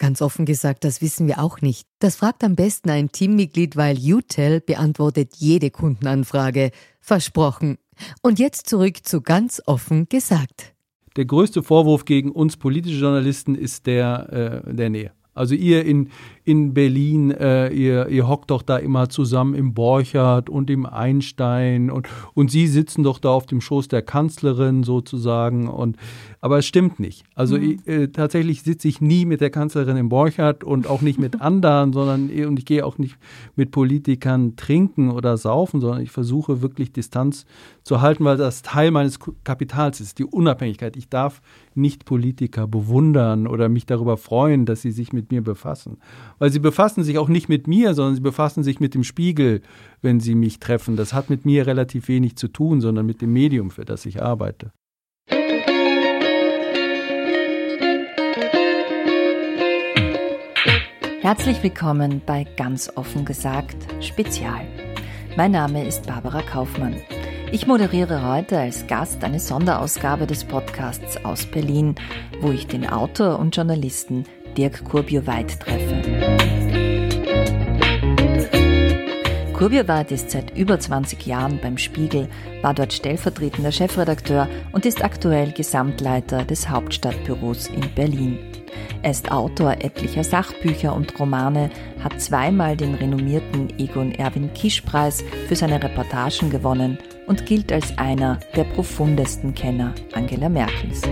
Ganz offen gesagt, das wissen wir auch nicht. Das fragt am besten ein Teammitglied, weil UTEL beantwortet jede Kundenanfrage. Versprochen. Und jetzt zurück zu ganz offen gesagt. Der größte Vorwurf gegen uns politische Journalisten ist der äh, der Nähe. Also ihr in, in Berlin, äh, ihr, ihr hockt doch da immer zusammen im Borchardt und im Einstein und, und sie sitzen doch da auf dem Schoß der Kanzlerin sozusagen. Und, aber es stimmt nicht. Also mhm. äh, tatsächlich sitze ich nie mit der Kanzlerin im Borchardt und auch nicht mit anderen, sondern und ich gehe auch nicht mit Politikern trinken oder saufen, sondern ich versuche wirklich Distanz zu halten, weil das Teil meines Kapitals ist, die Unabhängigkeit. Ich darf nicht Politiker bewundern oder mich darüber freuen, dass sie sich mit mir befassen. Weil sie befassen sich auch nicht mit mir, sondern sie befassen sich mit dem Spiegel, wenn sie mich treffen. Das hat mit mir relativ wenig zu tun, sondern mit dem Medium, für das ich arbeite. Herzlich willkommen bei Ganz offen gesagt Spezial. Mein Name ist Barbara Kaufmann. Ich moderiere heute als Gast eine Sonderausgabe des Podcasts aus Berlin, wo ich den Autor und Journalisten Dirk Kurbio-Weid treffe. Kurbio-Weid ist seit über 20 Jahren beim Spiegel, war dort stellvertretender Chefredakteur und ist aktuell Gesamtleiter des Hauptstadtbüros in Berlin. Er ist Autor etlicher Sachbücher und Romane, hat zweimal den renommierten Egon Erwin Kisch-Preis für seine Reportagen gewonnen und gilt als einer der profundesten Kenner Angela Merkels.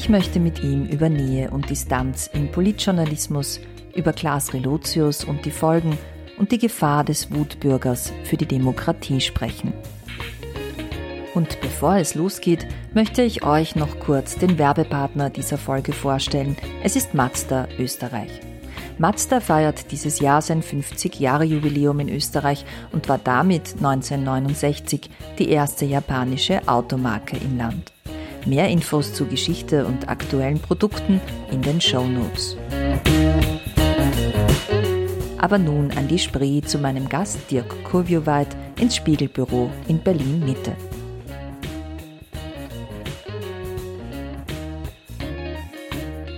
Ich möchte mit ihm über Nähe und Distanz im Politjournalismus, über Klaas Relotius und die Folgen und die Gefahr des Wutbürgers für die Demokratie sprechen. Und bevor es losgeht, möchte ich euch noch kurz den Werbepartner dieser Folge vorstellen. Es ist Mazda Österreich. Mazda feiert dieses Jahr sein 50-Jahre-Jubiläum in Österreich und war damit 1969 die erste japanische Automarke im Land. Mehr Infos zu Geschichte und aktuellen Produkten in den Show Notes. Aber nun an die Spree zu meinem Gast Dirk Kurvioweit ins Spiegelbüro in Berlin Mitte.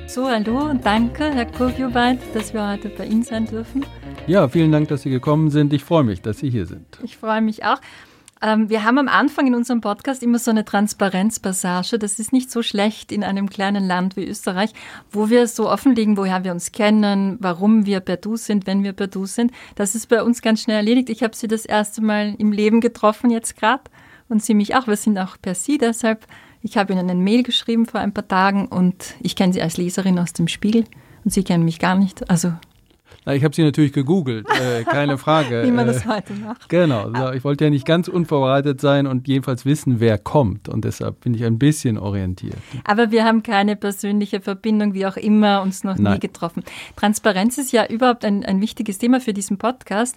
So, hallo und danke, Herr Kurvioweit, dass wir heute bei Ihnen sein dürfen. Ja, vielen Dank, dass Sie gekommen sind. Ich freue mich, dass Sie hier sind. Ich freue mich auch. Ähm, wir haben am Anfang in unserem Podcast immer so eine Transparenzpassage. Das ist nicht so schlecht in einem kleinen Land wie Österreich, wo wir so offenlegen, woher wir uns kennen, warum wir per Du sind, wenn wir per Du sind. Das ist bei uns ganz schnell erledigt. Ich habe Sie das erste Mal im Leben getroffen jetzt gerade und Sie mich auch. Wir sind auch per Sie, deshalb ich habe Ihnen eine Mail geschrieben vor ein paar Tagen und ich kenne Sie als Leserin aus dem Spiegel und Sie kennen mich gar nicht. Also na, ich habe sie natürlich gegoogelt, äh, keine Frage. Wie man das äh, heute macht. Genau, ich wollte ja nicht ganz unvorbereitet sein und jedenfalls wissen, wer kommt. Und deshalb bin ich ein bisschen orientiert. Aber wir haben keine persönliche Verbindung, wie auch immer, uns noch Nein. nie getroffen. Transparenz ist ja überhaupt ein, ein wichtiges Thema für diesen Podcast.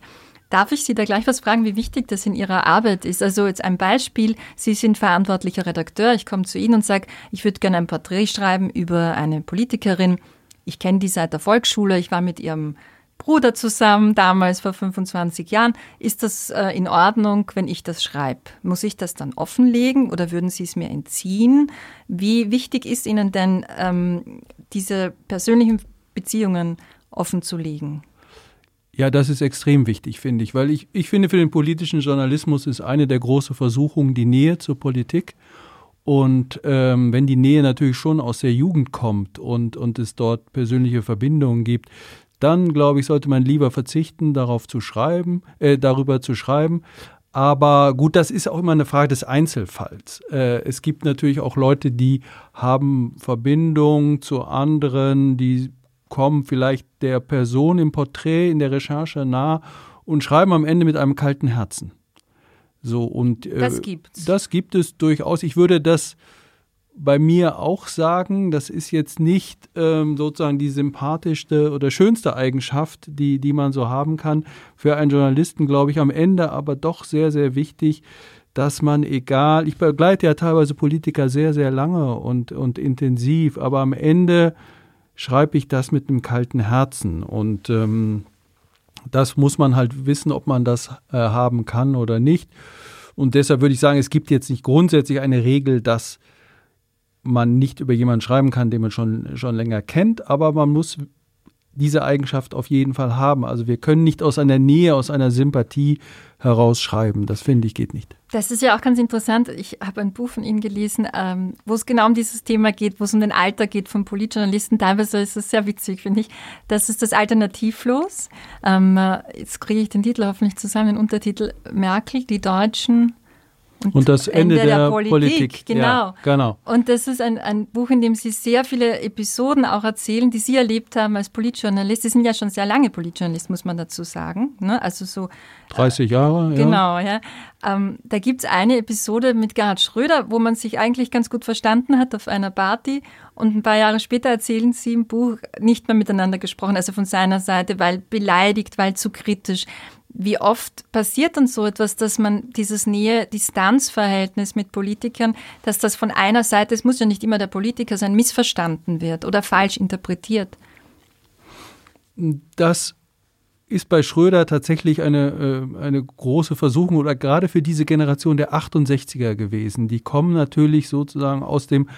Darf ich Sie da gleich was fragen, wie wichtig das in Ihrer Arbeit ist? Also jetzt ein Beispiel. Sie sind verantwortlicher Redakteur. Ich komme zu Ihnen und sage, ich würde gerne ein Porträt schreiben über eine Politikerin. Ich kenne die seit der Volksschule. Ich war mit ihrem Bruder zusammen, damals vor 25 Jahren. Ist das äh, in Ordnung, wenn ich das schreibe? Muss ich das dann offenlegen oder würden Sie es mir entziehen? Wie wichtig ist Ihnen denn, ähm, diese persönlichen Beziehungen offen zu legen? Ja, das ist extrem wichtig, finde ich, weil ich, ich finde, für den politischen Journalismus ist eine der großen Versuchungen die Nähe zur Politik. Und ähm, wenn die Nähe natürlich schon aus der Jugend kommt und, und es dort persönliche Verbindungen gibt, dann glaube ich, sollte man lieber verzichten, darauf zu schreiben, äh, darüber zu schreiben. Aber gut, das ist auch immer eine Frage des Einzelfalls. Äh, es gibt natürlich auch Leute, die haben Verbindung zu anderen, die kommen vielleicht der Person im Porträt, in der Recherche nah und schreiben am Ende mit einem kalten Herzen. So und äh, das gibt's. Das gibt es durchaus. Ich würde das bei mir auch sagen, das ist jetzt nicht ähm, sozusagen die sympathischste oder schönste Eigenschaft, die, die man so haben kann. Für einen Journalisten, glaube ich, am Ende aber doch sehr, sehr wichtig, dass man egal, ich begleite ja teilweise Politiker sehr, sehr lange und, und intensiv, aber am Ende schreibe ich das mit einem kalten Herzen und ähm, das muss man halt wissen, ob man das äh, haben kann oder nicht. Und deshalb würde ich sagen, es gibt jetzt nicht grundsätzlich eine Regel, dass man nicht über jemanden schreiben kann, den man schon, schon länger kennt, aber man muss diese Eigenschaft auf jeden Fall haben. Also wir können nicht aus einer Nähe, aus einer Sympathie herausschreiben. Das finde ich geht nicht. Das ist ja auch ganz interessant. Ich habe ein Buch von Ihnen gelesen, ähm, wo es genau um dieses Thema geht, wo es um den Alter geht von Politjournalisten. Teilweise ist es sehr witzig, finde ich. Das ist das Alternativlos. Ähm, jetzt kriege ich den Titel hoffentlich zusammen, den Untertitel Merkel, die Deutschen und, und das Ende, Ende der, der, Politik. Politik. Genau. Ja, genau. Und das ist ein, ein Buch, in dem Sie sehr viele Episoden auch erzählen, die Sie erlebt haben als Politjournalist. Sie sind ja schon sehr lange Politjournalist, muss man dazu sagen. Ne? Also so 30 Jahre, ja. Genau, ja. Ähm, da gibt es eine Episode mit Gerhard Schröder, wo man sich eigentlich ganz gut verstanden hat auf einer Party. Und ein paar Jahre später erzählen sie im Buch nicht mehr miteinander gesprochen, also von seiner Seite, weil beleidigt, weil zu kritisch. Wie oft passiert dann so etwas, dass man dieses Nähe-Distanz-Verhältnis mit Politikern, dass das von einer Seite, es muss ja nicht immer der Politiker sein, missverstanden wird oder falsch interpretiert? Das ist bei Schröder tatsächlich eine, äh, eine große Versuchung oder gerade für diese Generation der 68er gewesen. Die kommen natürlich sozusagen aus dem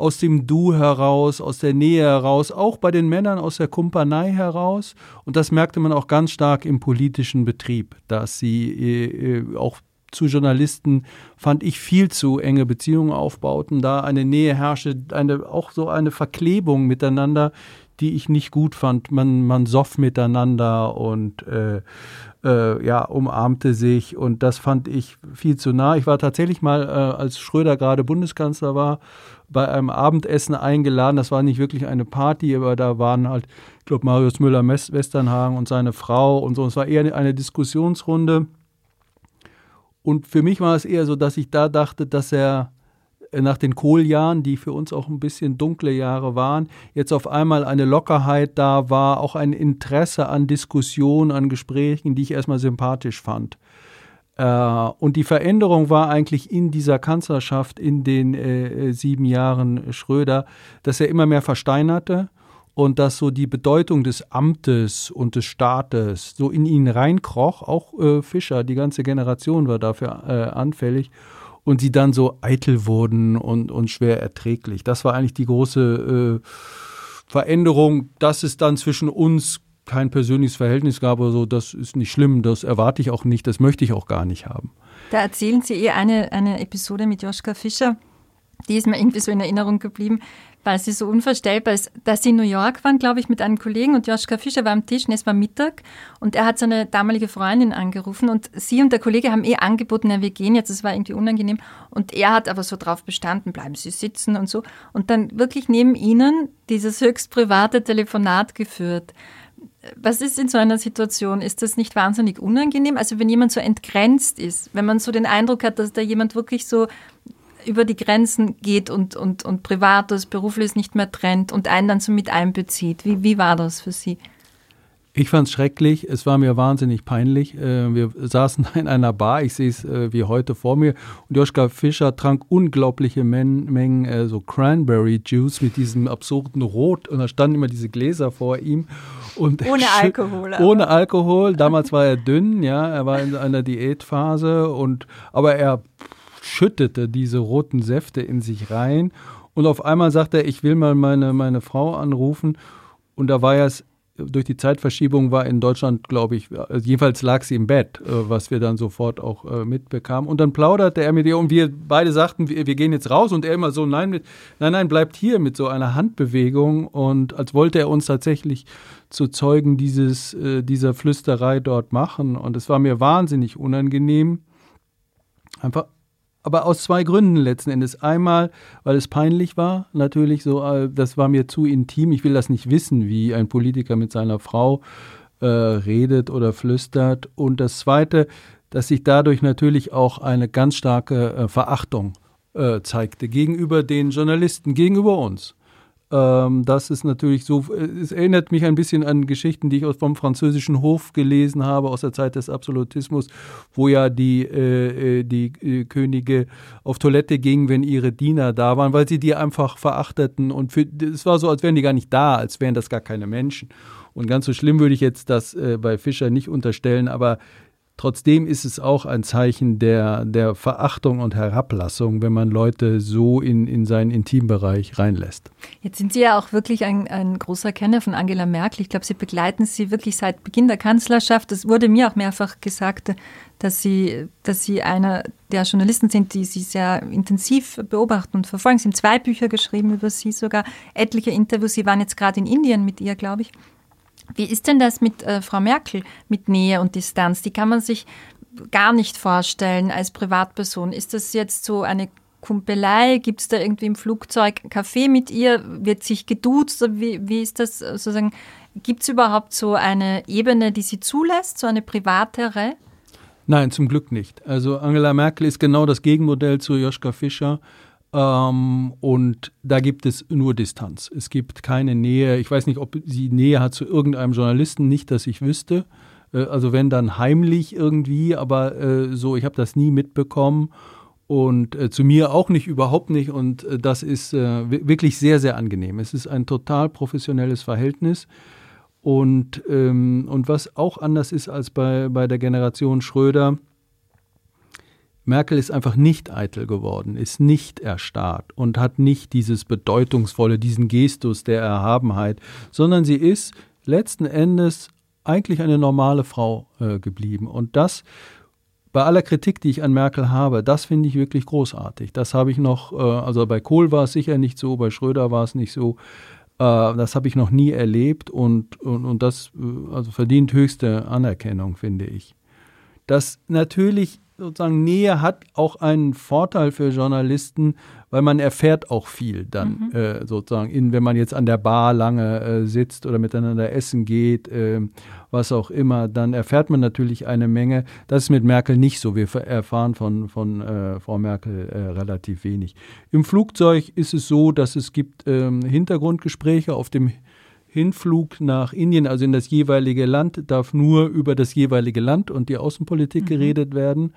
aus dem Du heraus, aus der Nähe heraus, auch bei den Männern aus der Kumpanei heraus. Und das merkte man auch ganz stark im politischen Betrieb, dass sie äh, äh, auch zu Journalisten fand ich viel zu enge Beziehungen aufbauten, da eine Nähe herrschte, eine, auch so eine Verklebung miteinander, die ich nicht gut fand. Man, man soff miteinander und äh, äh, ja, umarmte sich und das fand ich viel zu nah. Ich war tatsächlich mal, äh, als Schröder gerade Bundeskanzler war, bei einem Abendessen eingeladen. Das war nicht wirklich eine Party, aber da waren halt, ich glaube, Marius Müller-Westernhagen und seine Frau und so. Es war eher eine Diskussionsrunde. Und für mich war es eher so, dass ich da dachte, dass er nach den Kohljahren, die für uns auch ein bisschen dunkle Jahre waren, jetzt auf einmal eine Lockerheit da war, auch ein Interesse an Diskussionen, an Gesprächen, die ich erstmal sympathisch fand. Äh, und die Veränderung war eigentlich in dieser Kanzlerschaft in den äh, äh, sieben Jahren Schröder, dass er immer mehr versteinerte und dass so die Bedeutung des Amtes und des Staates so in ihn reinkroch. Auch Fischer, die ganze Generation war dafür anfällig. Und sie dann so eitel wurden und, und schwer erträglich. Das war eigentlich die große Veränderung, dass es dann zwischen uns kein persönliches Verhältnis gab oder so, das ist nicht schlimm, das erwarte ich auch nicht, das möchte ich auch gar nicht haben. Da erzählen Sie eh eine, eine Episode mit Joschka Fischer, die ist mir irgendwie so in Erinnerung geblieben, weil sie so unvorstellbar ist, dass sie in New York waren, glaube ich, mit einem Kollegen und Joschka Fischer war am Tisch und es war Mittag und er hat seine damalige Freundin angerufen und sie und der Kollege haben eh angeboten, ja, wir gehen jetzt, es war irgendwie unangenehm und er hat aber so drauf bestanden, bleiben Sie sitzen und so und dann wirklich neben ihnen dieses höchst private Telefonat geführt. Was ist in so einer Situation? Ist das nicht wahnsinnig unangenehm? Also wenn jemand so entgrenzt ist, wenn man so den Eindruck hat, dass da jemand wirklich so über die Grenzen geht und, und, und Privates, Berufliches nicht mehr trennt und einen dann so mit einbezieht. Wie, wie war das für Sie? Ich fand es schrecklich, es war mir wahnsinnig peinlich. Äh, wir saßen in einer Bar, ich sehe es äh, wie heute vor mir, und Joschka Fischer trank unglaubliche Mengen äh, so Cranberry Juice mit diesem absurden Rot und da standen immer diese Gläser vor ihm. Und ohne Alkohol. Aber. Ohne Alkohol. Damals war er dünn, ja, er war in einer Diätphase und aber er schüttete diese roten Säfte in sich rein und auf einmal sagte er, ich will mal meine, meine Frau anrufen und da war es durch die Zeitverschiebung war in Deutschland, glaube ich, also jedenfalls lag sie im Bett, äh, was wir dann sofort auch äh, mitbekamen. Und dann plauderte er mit ihr und wir beide sagten, wir, wir, gehen jetzt raus und er immer so, nein, mit, nein, nein, bleibt hier mit so einer Handbewegung und als wollte er uns tatsächlich zu Zeugen dieses, äh, dieser Flüsterei dort machen. Und es war mir wahnsinnig unangenehm. Einfach, aber aus zwei Gründen letzten Endes. Einmal, weil es peinlich war, natürlich so, äh, das war mir zu intim. Ich will das nicht wissen, wie ein Politiker mit seiner Frau äh, redet oder flüstert. Und das Zweite, dass sich dadurch natürlich auch eine ganz starke äh, Verachtung äh, zeigte gegenüber den Journalisten, gegenüber uns. Ähm, das ist natürlich so, es erinnert mich ein bisschen an Geschichten, die ich vom französischen Hof gelesen habe, aus der Zeit des Absolutismus, wo ja die, äh, äh die äh, Könige auf Toilette gingen, wenn ihre Diener da waren, weil sie die einfach verachteten. Und es war so, als wären die gar nicht da, als wären das gar keine Menschen. Und ganz so schlimm würde ich jetzt das äh, bei Fischer nicht unterstellen, aber Trotzdem ist es auch ein Zeichen der, der Verachtung und Herablassung, wenn man Leute so in, in seinen Intimbereich reinlässt. Jetzt sind Sie ja auch wirklich ein, ein großer Kenner von Angela Merkel. Ich glaube, Sie begleiten sie wirklich seit Beginn der Kanzlerschaft. Es wurde mir auch mehrfach gesagt, dass Sie, dass Sie einer der Journalisten sind, die Sie sehr intensiv beobachten und verfolgen. Sie haben zwei Bücher geschrieben über Sie sogar, etliche Interviews. Sie waren jetzt gerade in Indien mit ihr, glaube ich. Wie ist denn das mit äh, Frau Merkel, mit Nähe und Distanz? Die kann man sich gar nicht vorstellen als Privatperson. Ist das jetzt so eine Kumpelei? Gibt es da irgendwie im Flugzeug Kaffee mit ihr? Wird sich geduzt? Wie, wie ist das sozusagen? Gibt es überhaupt so eine Ebene, die sie zulässt, so eine privatere? Nein, zum Glück nicht. Also Angela Merkel ist genau das Gegenmodell zu Joschka Fischer. Ähm, und da gibt es nur Distanz. Es gibt keine Nähe. Ich weiß nicht, ob sie Nähe hat zu irgendeinem Journalisten, nicht, dass ich wüsste. Äh, also wenn dann heimlich irgendwie, aber äh, so, ich habe das nie mitbekommen. Und äh, zu mir auch nicht, überhaupt nicht. Und äh, das ist äh, wirklich sehr, sehr angenehm. Es ist ein total professionelles Verhältnis. Und, ähm, und was auch anders ist als bei, bei der Generation Schröder, Merkel ist einfach nicht eitel geworden, ist nicht erstarrt und hat nicht dieses Bedeutungsvolle, diesen Gestus der Erhabenheit, sondern sie ist letzten Endes eigentlich eine normale Frau äh, geblieben. Und das, bei aller Kritik, die ich an Merkel habe, das finde ich wirklich großartig. Das habe ich noch, äh, also bei Kohl war es sicher nicht so, bei Schröder war es nicht so. Äh, das habe ich noch nie erlebt und, und, und das äh, also verdient höchste Anerkennung, finde ich. Dass natürlich sozusagen Nähe hat auch einen Vorteil für Journalisten, weil man erfährt auch viel dann mhm. äh, sozusagen, in, wenn man jetzt an der Bar lange äh, sitzt oder miteinander essen geht, äh, was auch immer, dann erfährt man natürlich eine Menge. Das ist mit Merkel nicht so. Wir erfahren von, von äh, Frau Merkel äh, relativ wenig. Im Flugzeug ist es so, dass es gibt ähm, Hintergrundgespräche auf dem Hinflug nach Indien, also in das jeweilige Land, darf nur über das jeweilige Land und die Außenpolitik mhm. geredet werden.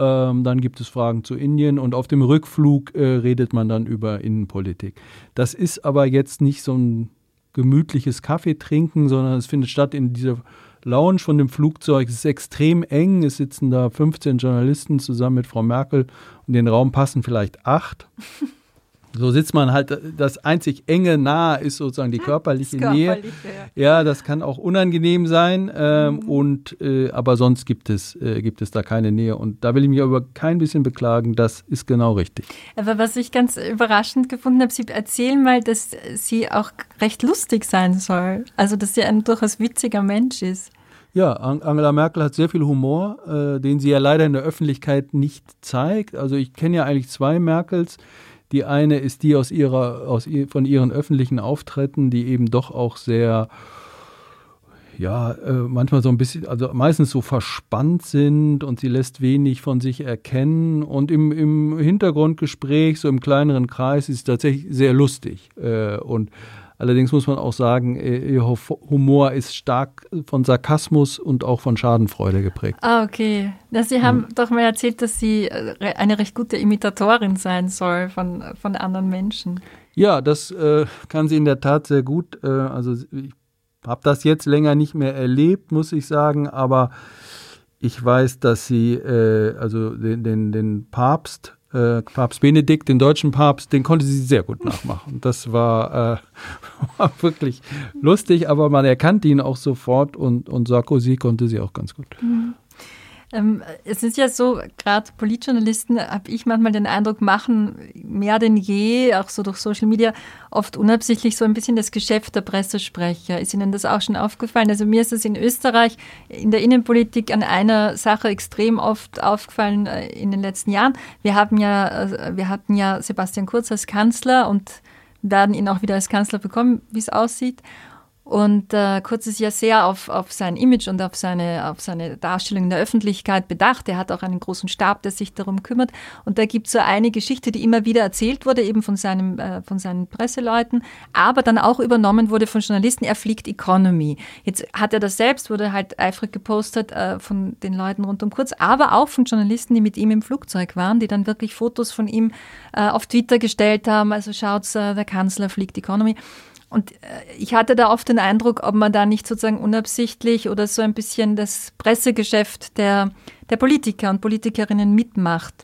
Ähm, dann gibt es Fragen zu Indien und auf dem Rückflug äh, redet man dann über Innenpolitik. Das ist aber jetzt nicht so ein gemütliches Kaffeetrinken, sondern es findet statt in dieser Lounge von dem Flugzeug. Es ist extrem eng. Es sitzen da 15 Journalisten zusammen mit Frau Merkel und in den Raum passen vielleicht acht. So sitzt man halt, das einzig enge nahe ist sozusagen die körperliche, körperliche Nähe. Ja. ja. das kann auch unangenehm sein. Ähm, mhm. und, äh, aber sonst gibt es, äh, gibt es da keine Nähe. Und da will ich mich aber kein bisschen beklagen, das ist genau richtig. Aber was ich ganz überraschend gefunden habe, Sie erzählen mal, dass sie auch recht lustig sein soll. Also, dass sie ein durchaus witziger Mensch ist. Ja, Angela Merkel hat sehr viel Humor, äh, den sie ja leider in der Öffentlichkeit nicht zeigt. Also ich kenne ja eigentlich zwei Merkels. Die eine ist die aus ihrer, aus von ihren öffentlichen Auftritten, die eben doch auch sehr, ja, äh, manchmal so ein bisschen, also meistens so verspannt sind und sie lässt wenig von sich erkennen. Und im, im Hintergrundgespräch, so im kleineren Kreis, ist sie tatsächlich sehr lustig. Äh, und Allerdings muss man auch sagen, äh, ihr Humor ist stark von Sarkasmus und auch von Schadenfreude geprägt. Ah, okay. Ja, Sie haben hm. doch mal erzählt, dass sie äh, eine recht gute Imitatorin sein soll von, von anderen Menschen. Ja, das äh, kann sie in der Tat sehr gut. Äh, also ich habe das jetzt länger nicht mehr erlebt, muss ich sagen, aber ich weiß, dass sie äh, also den, den, den Papst äh, Papst Benedikt, den deutschen Papst, den konnte sie sehr gut nachmachen. Das war, äh, war, wirklich lustig, aber man erkannte ihn auch sofort und, und Sarkozy konnte sie auch ganz gut. Mhm. Ähm, es ist ja so, gerade Politjournalisten, habe ich manchmal den Eindruck, machen mehr denn je, auch so durch Social Media, oft unabsichtlich so ein bisschen das Geschäft der Pressesprecher. Ist Ihnen das auch schon aufgefallen? Also mir ist es in Österreich in der Innenpolitik an einer Sache extrem oft aufgefallen äh, in den letzten Jahren. Wir haben ja, äh, wir hatten ja Sebastian Kurz als Kanzler und werden ihn auch wieder als Kanzler bekommen, wie es aussieht. Und äh, Kurz ist ja sehr auf, auf sein Image und auf seine, auf seine Darstellung in der Öffentlichkeit bedacht. Er hat auch einen großen Stab, der sich darum kümmert. Und da gibt es so eine Geschichte, die immer wieder erzählt wurde, eben von, seinem, äh, von seinen Presseleuten, aber dann auch übernommen wurde von Journalisten. Er fliegt Economy. Jetzt hat er das selbst, wurde halt eifrig gepostet äh, von den Leuten rund um Kurz, aber auch von Journalisten, die mit ihm im Flugzeug waren, die dann wirklich Fotos von ihm äh, auf Twitter gestellt haben. Also schaut's, äh, der Kanzler fliegt Economy. Und äh, ich hatte da oft den Eindruck, ob man da nicht sozusagen unabsichtlich oder so ein bisschen das Pressegeschäft der, der Politiker und Politikerinnen mitmacht.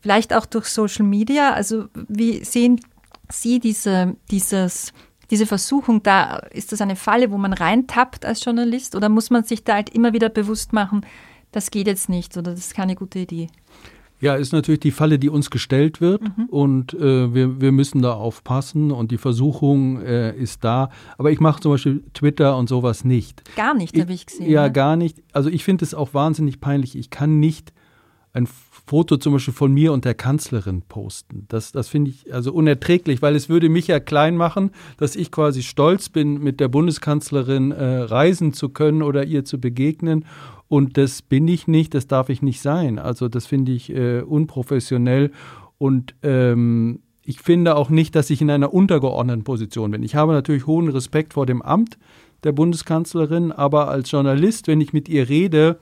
Vielleicht auch durch Social Media. Also wie sehen Sie diese, dieses, diese Versuchung da? Ist das eine Falle, wo man reintappt als Journalist? Oder muss man sich da halt immer wieder bewusst machen, das geht jetzt nicht oder das ist keine gute Idee? Ja, ist natürlich die Falle, die uns gestellt wird mhm. und äh, wir, wir müssen da aufpassen und die Versuchung äh, ist da. Aber ich mache zum Beispiel Twitter und sowas nicht. Gar nicht, habe ich gesehen. Ja, ne? gar nicht. Also ich finde es auch wahnsinnig peinlich. Ich kann nicht ein Foto zum Beispiel von mir und der Kanzlerin posten. Das, das finde ich also unerträglich, weil es würde mich ja klein machen, dass ich quasi stolz bin, mit der Bundeskanzlerin äh, reisen zu können oder ihr zu begegnen und das bin ich nicht, das darf ich nicht sein. Also das finde ich äh, unprofessionell und ähm, ich finde auch nicht, dass ich in einer untergeordneten Position bin. Ich habe natürlich hohen Respekt vor dem Amt der Bundeskanzlerin, aber als Journalist, wenn ich mit ihr rede,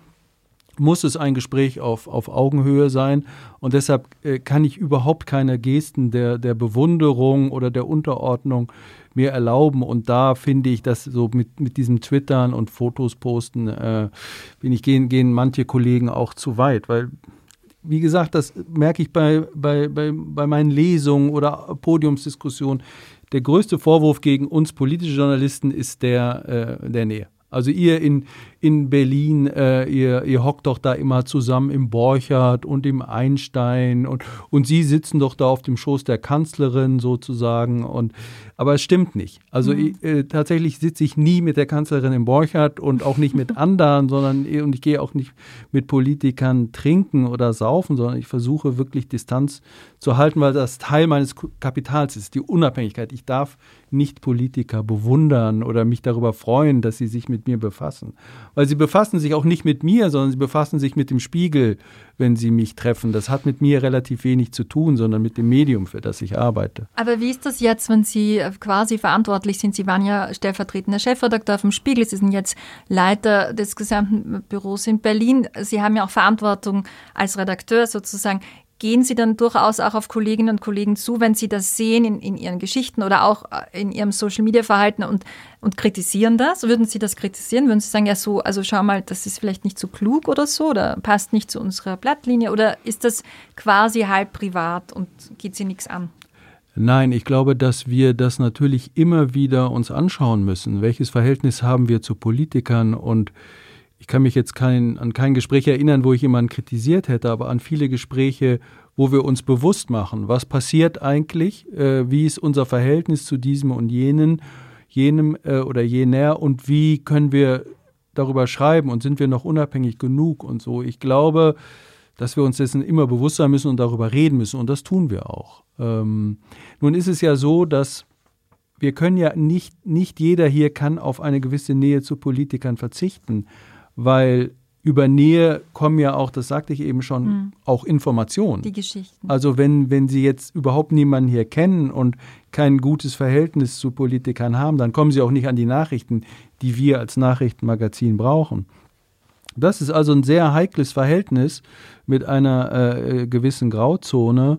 muss es ein Gespräch auf, auf Augenhöhe sein. Und deshalb äh, kann ich überhaupt keine Gesten der, der Bewunderung oder der Unterordnung mir erlauben. Und da finde ich, dass so mit, mit diesem Twittern und Fotos posten, äh, bin ich, gehen, gehen manche Kollegen auch zu weit, weil wie gesagt, das merke ich bei, bei, bei, bei meinen Lesungen oder Podiumsdiskussionen. Der größte Vorwurf gegen uns politische Journalisten ist der äh, der Nähe. Also ihr in, in Berlin, äh, ihr, ihr hockt doch da immer zusammen im Borchardt und im Einstein und, und sie sitzen doch da auf dem Schoß der Kanzlerin sozusagen. Und, aber es stimmt nicht. Also mhm. ich, äh, tatsächlich sitze ich nie mit der Kanzlerin im Borchardt und auch nicht mit anderen, sondern und ich gehe auch nicht mit Politikern trinken oder saufen, sondern ich versuche wirklich Distanz zu halten, weil das Teil meines Kapitals ist, die Unabhängigkeit. Ich darf nicht Politiker bewundern oder mich darüber freuen, dass sie sich mit mir befassen. Weil sie befassen sich auch nicht mit mir, sondern sie befassen sich mit dem Spiegel, wenn sie mich treffen. Das hat mit mir relativ wenig zu tun, sondern mit dem Medium, für das ich arbeite. Aber wie ist das jetzt, wenn Sie quasi verantwortlich sind? Sie waren ja stellvertretender Chefredakteur vom Spiegel, Sie sind jetzt Leiter des gesamten Büros in Berlin. Sie haben ja auch Verantwortung als Redakteur sozusagen gehen Sie dann durchaus auch auf Kolleginnen und Kollegen zu, wenn Sie das sehen in, in Ihren Geschichten oder auch äh, in Ihrem Social-Media-Verhalten und, und kritisieren das? Würden Sie das kritisieren? Würden Sie sagen, ja so, also schau mal, das ist vielleicht nicht so klug oder so oder passt nicht zu unserer Blattlinie oder ist das quasi halb privat und geht Sie nichts an? Nein, ich glaube, dass wir das natürlich immer wieder uns anschauen müssen. Welches Verhältnis haben wir zu Politikern und ich kann mich jetzt kein, an kein Gespräch erinnern, wo ich jemanden kritisiert hätte, aber an viele Gespräche, wo wir uns bewusst machen, was passiert eigentlich, äh, wie ist unser Verhältnis zu diesem und jenen, jenem äh, oder jener und wie können wir darüber schreiben und sind wir noch unabhängig genug und so. Ich glaube, dass wir uns dessen immer bewusst sein müssen und darüber reden müssen und das tun wir auch. Ähm, nun ist es ja so, dass wir können ja nicht, nicht jeder hier kann auf eine gewisse Nähe zu Politikern verzichten weil über Nähe kommen ja auch, das sagte ich eben schon, mhm. auch Informationen. Die Geschichten. Also wenn, wenn Sie jetzt überhaupt niemanden hier kennen und kein gutes Verhältnis zu Politikern haben, dann kommen Sie auch nicht an die Nachrichten, die wir als Nachrichtenmagazin brauchen. Das ist also ein sehr heikles Verhältnis mit einer äh, gewissen Grauzone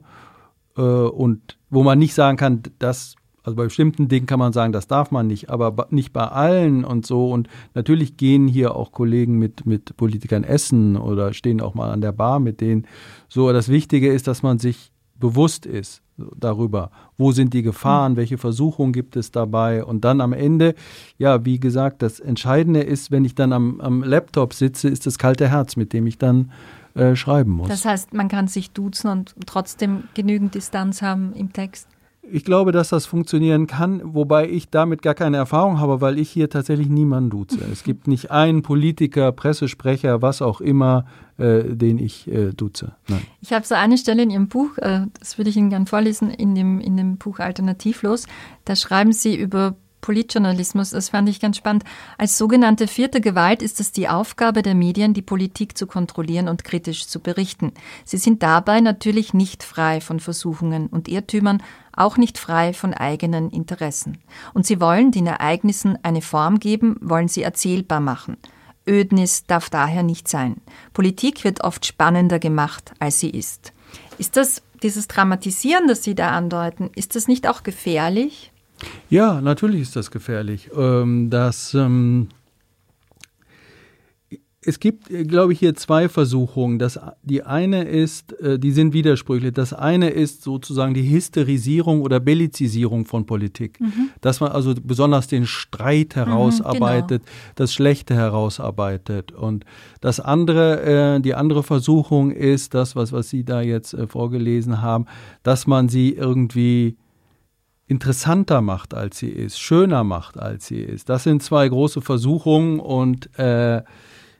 äh, und wo man nicht sagen kann, das also bei bestimmten Dingen kann man sagen, das darf man nicht, aber nicht bei allen und so. Und natürlich gehen hier auch Kollegen mit, mit Politikern essen oder stehen auch mal an der Bar mit denen. So, das Wichtige ist, dass man sich bewusst ist darüber, wo sind die Gefahren, welche Versuchungen gibt es dabei und dann am Ende, ja, wie gesagt, das Entscheidende ist, wenn ich dann am, am Laptop sitze, ist das kalte Herz, mit dem ich dann äh, schreiben muss. Das heißt, man kann sich duzen und trotzdem genügend Distanz haben im Text. Ich glaube, dass das funktionieren kann, wobei ich damit gar keine Erfahrung habe, weil ich hier tatsächlich niemanden duze. Es gibt nicht einen Politiker, Pressesprecher, was auch immer, äh, den ich äh, duze. Nein. Ich habe so eine Stelle in Ihrem Buch, äh, das würde ich Ihnen gerne vorlesen, in dem, in dem Buch Alternativlos. Da schreiben Sie über Politjournalismus, das fand ich ganz spannend. Als sogenannte vierte Gewalt ist es die Aufgabe der Medien, die Politik zu kontrollieren und kritisch zu berichten. Sie sind dabei natürlich nicht frei von Versuchungen und Irrtümern, auch nicht frei von eigenen Interessen. Und sie wollen den Ereignissen eine Form geben, wollen sie erzählbar machen. Ödnis darf daher nicht sein. Politik wird oft spannender gemacht, als sie ist. Ist das dieses Dramatisieren, das Sie da andeuten, ist das nicht auch gefährlich? Ja, natürlich ist das gefährlich. Ähm, das, ähm, es gibt, glaube ich, hier zwei Versuchungen. Das, die eine ist, äh, die sind widersprüchlich. Das eine ist sozusagen die Hysterisierung oder Bellizisierung von Politik. Mhm. Dass man also besonders den Streit herausarbeitet, mhm, genau. das Schlechte herausarbeitet. Und das andere, äh, die andere Versuchung ist das, was, was Sie da jetzt äh, vorgelesen haben, dass man sie irgendwie interessanter macht, als sie ist, schöner macht, als sie ist. Das sind zwei große Versuchungen und äh,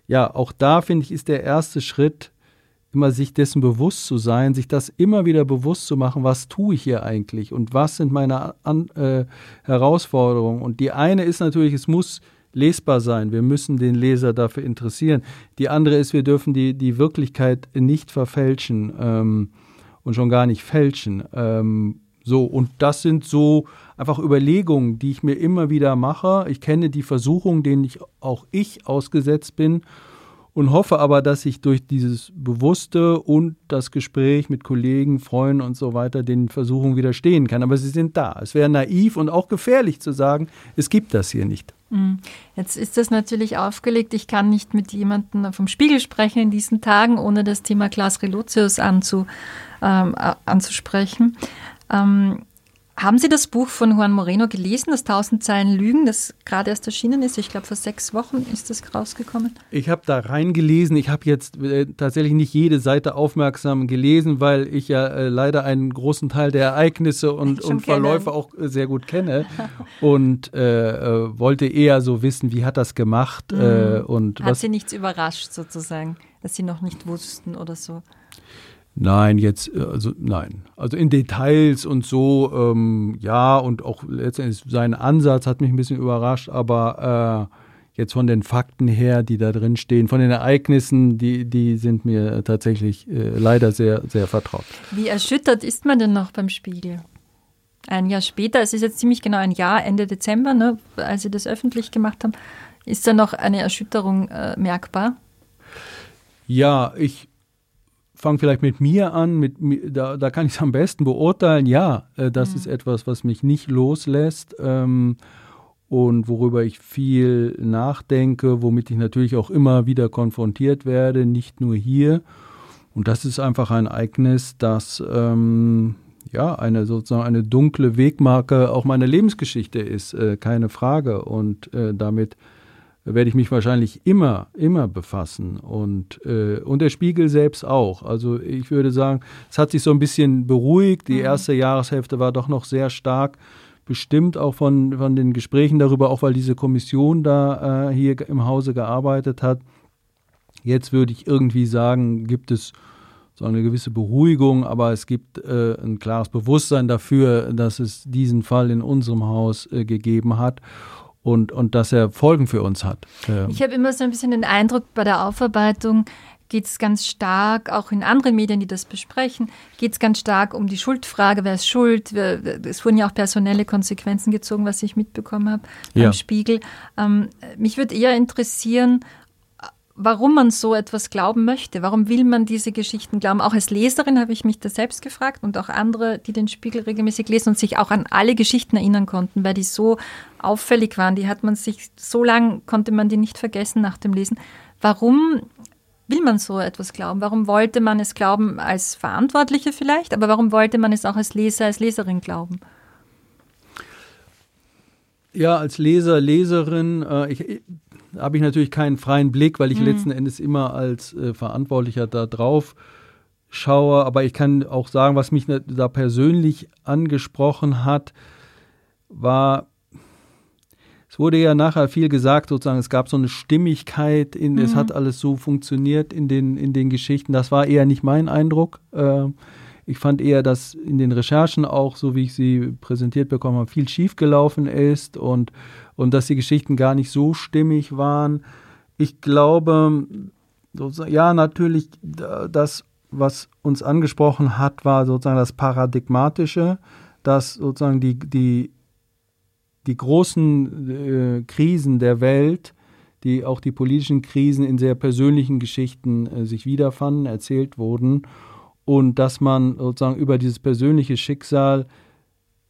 ja, auch da finde ich, ist der erste Schritt, immer sich dessen bewusst zu sein, sich das immer wieder bewusst zu machen, was tue ich hier eigentlich und was sind meine An äh, Herausforderungen. Und die eine ist natürlich, es muss lesbar sein. Wir müssen den Leser dafür interessieren. Die andere ist, wir dürfen die, die Wirklichkeit nicht verfälschen ähm, und schon gar nicht fälschen. Ähm, so, und das sind so einfach Überlegungen, die ich mir immer wieder mache. Ich kenne die Versuchungen, denen ich auch ich ausgesetzt bin und hoffe aber, dass ich durch dieses Bewusste und das Gespräch mit Kollegen, Freunden und so weiter den Versuchungen widerstehen kann. Aber sie sind da. Es wäre naiv und auch gefährlich zu sagen, es gibt das hier nicht. Mhm. Jetzt ist das natürlich aufgelegt. Ich kann nicht mit jemandem vom Spiegel sprechen in diesen Tagen, ohne das Thema Klaas Relotius anzu, ähm, anzusprechen. Ähm, haben Sie das Buch von Juan Moreno gelesen, das Tausend Zeilen Lügen, das gerade erst erschienen ist? Ich glaube, vor sechs Wochen ist das rausgekommen. Ich habe da reingelesen. Ich habe jetzt äh, tatsächlich nicht jede Seite aufmerksam gelesen, weil ich ja äh, leider einen großen Teil der Ereignisse und, und Verläufe auch äh, sehr gut kenne und äh, äh, wollte eher so wissen, wie hat das gemacht mhm. und hat was. Sie nichts überrascht sozusagen, dass Sie noch nicht wussten oder so? Nein, jetzt, äh, also nein. Also in Details und so, ähm, ja, und auch letztendlich sein Ansatz hat mich ein bisschen überrascht, aber äh, jetzt von den Fakten her, die da drin stehen, von den Ereignissen, die, die sind mir tatsächlich äh, leider sehr, sehr vertraut. Wie erschüttert ist man denn noch beim Spiegel? Ein Jahr später, es ist jetzt ziemlich genau ein Jahr, Ende Dezember, ne, als Sie das öffentlich gemacht haben, ist da noch eine Erschütterung äh, merkbar? Ja, ich, fange vielleicht mit mir an, mit, da, da kann ich es am besten beurteilen. Ja, äh, das mhm. ist etwas, was mich nicht loslässt ähm, und worüber ich viel nachdenke, womit ich natürlich auch immer wieder konfrontiert werde, nicht nur hier. Und das ist einfach ein Ereignis, das ähm, ja eine sozusagen eine dunkle Wegmarke auch meiner Lebensgeschichte ist, äh, keine Frage. Und äh, damit werde ich mich wahrscheinlich immer, immer befassen und, äh, und der Spiegel selbst auch. Also ich würde sagen, es hat sich so ein bisschen beruhigt. Die mhm. erste Jahreshälfte war doch noch sehr stark bestimmt auch von, von den Gesprächen darüber, auch weil diese Kommission da äh, hier im Hause gearbeitet hat. Jetzt würde ich irgendwie sagen, gibt es so eine gewisse Beruhigung, aber es gibt äh, ein klares Bewusstsein dafür, dass es diesen Fall in unserem Haus äh, gegeben hat und, und dass er Folgen für uns hat. Ich habe immer so ein bisschen den Eindruck, bei der Aufarbeitung geht es ganz stark, auch in anderen Medien, die das besprechen, geht es ganz stark um die Schuldfrage, wer ist schuld. Es wurden ja auch personelle Konsequenzen gezogen, was ich mitbekommen habe beim ja. Spiegel. Ähm, mich würde eher interessieren, warum man so etwas glauben möchte. Warum will man diese Geschichten glauben? Auch als Leserin habe ich mich das selbst gefragt und auch andere, die den Spiegel regelmäßig lesen und sich auch an alle Geschichten erinnern konnten, weil die so auffällig waren. Die hat man sich so lang konnte man die nicht vergessen nach dem Lesen. Warum will man so etwas glauben? Warum wollte man es glauben als Verantwortliche vielleicht, aber warum wollte man es auch als Leser, als Leserin glauben? Ja, als Leser, Leserin, äh, ich, habe ich natürlich keinen freien Blick, weil ich mhm. letzten Endes immer als äh, Verantwortlicher da drauf schaue. Aber ich kann auch sagen, was mich da persönlich angesprochen hat, war, es wurde ja nachher viel gesagt, sozusagen, es gab so eine Stimmigkeit, in, mhm. es hat alles so funktioniert in den, in den Geschichten. Das war eher nicht mein Eindruck. Äh, ich fand eher, dass in den Recherchen auch, so wie ich sie präsentiert bekommen habe, viel schiefgelaufen ist und, und dass die Geschichten gar nicht so stimmig waren. Ich glaube, ja, natürlich, das, was uns angesprochen hat, war sozusagen das Paradigmatische, dass sozusagen die, die, die großen äh, Krisen der Welt, die auch die politischen Krisen in sehr persönlichen Geschichten äh, sich wiederfanden, erzählt wurden und dass man sozusagen über dieses persönliche Schicksal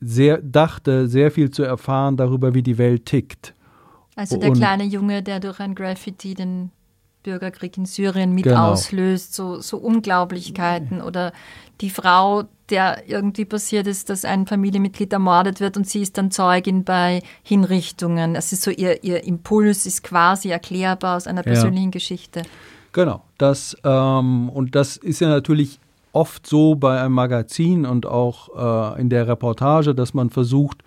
sehr dachte, sehr viel zu erfahren darüber, wie die Welt tickt. Also der und, kleine Junge, der durch ein Graffiti den Bürgerkrieg in Syrien mit genau. auslöst, so, so Unglaublichkeiten oder die Frau, der irgendwie passiert ist, dass ein Familienmitglied ermordet wird und sie ist dann Zeugin bei Hinrichtungen. Das ist so ihr, ihr Impuls, ist quasi erklärbar aus einer persönlichen ja. Geschichte. Genau, das ähm, und das ist ja natürlich oft so bei einem Magazin und auch äh, in der Reportage, dass man versucht,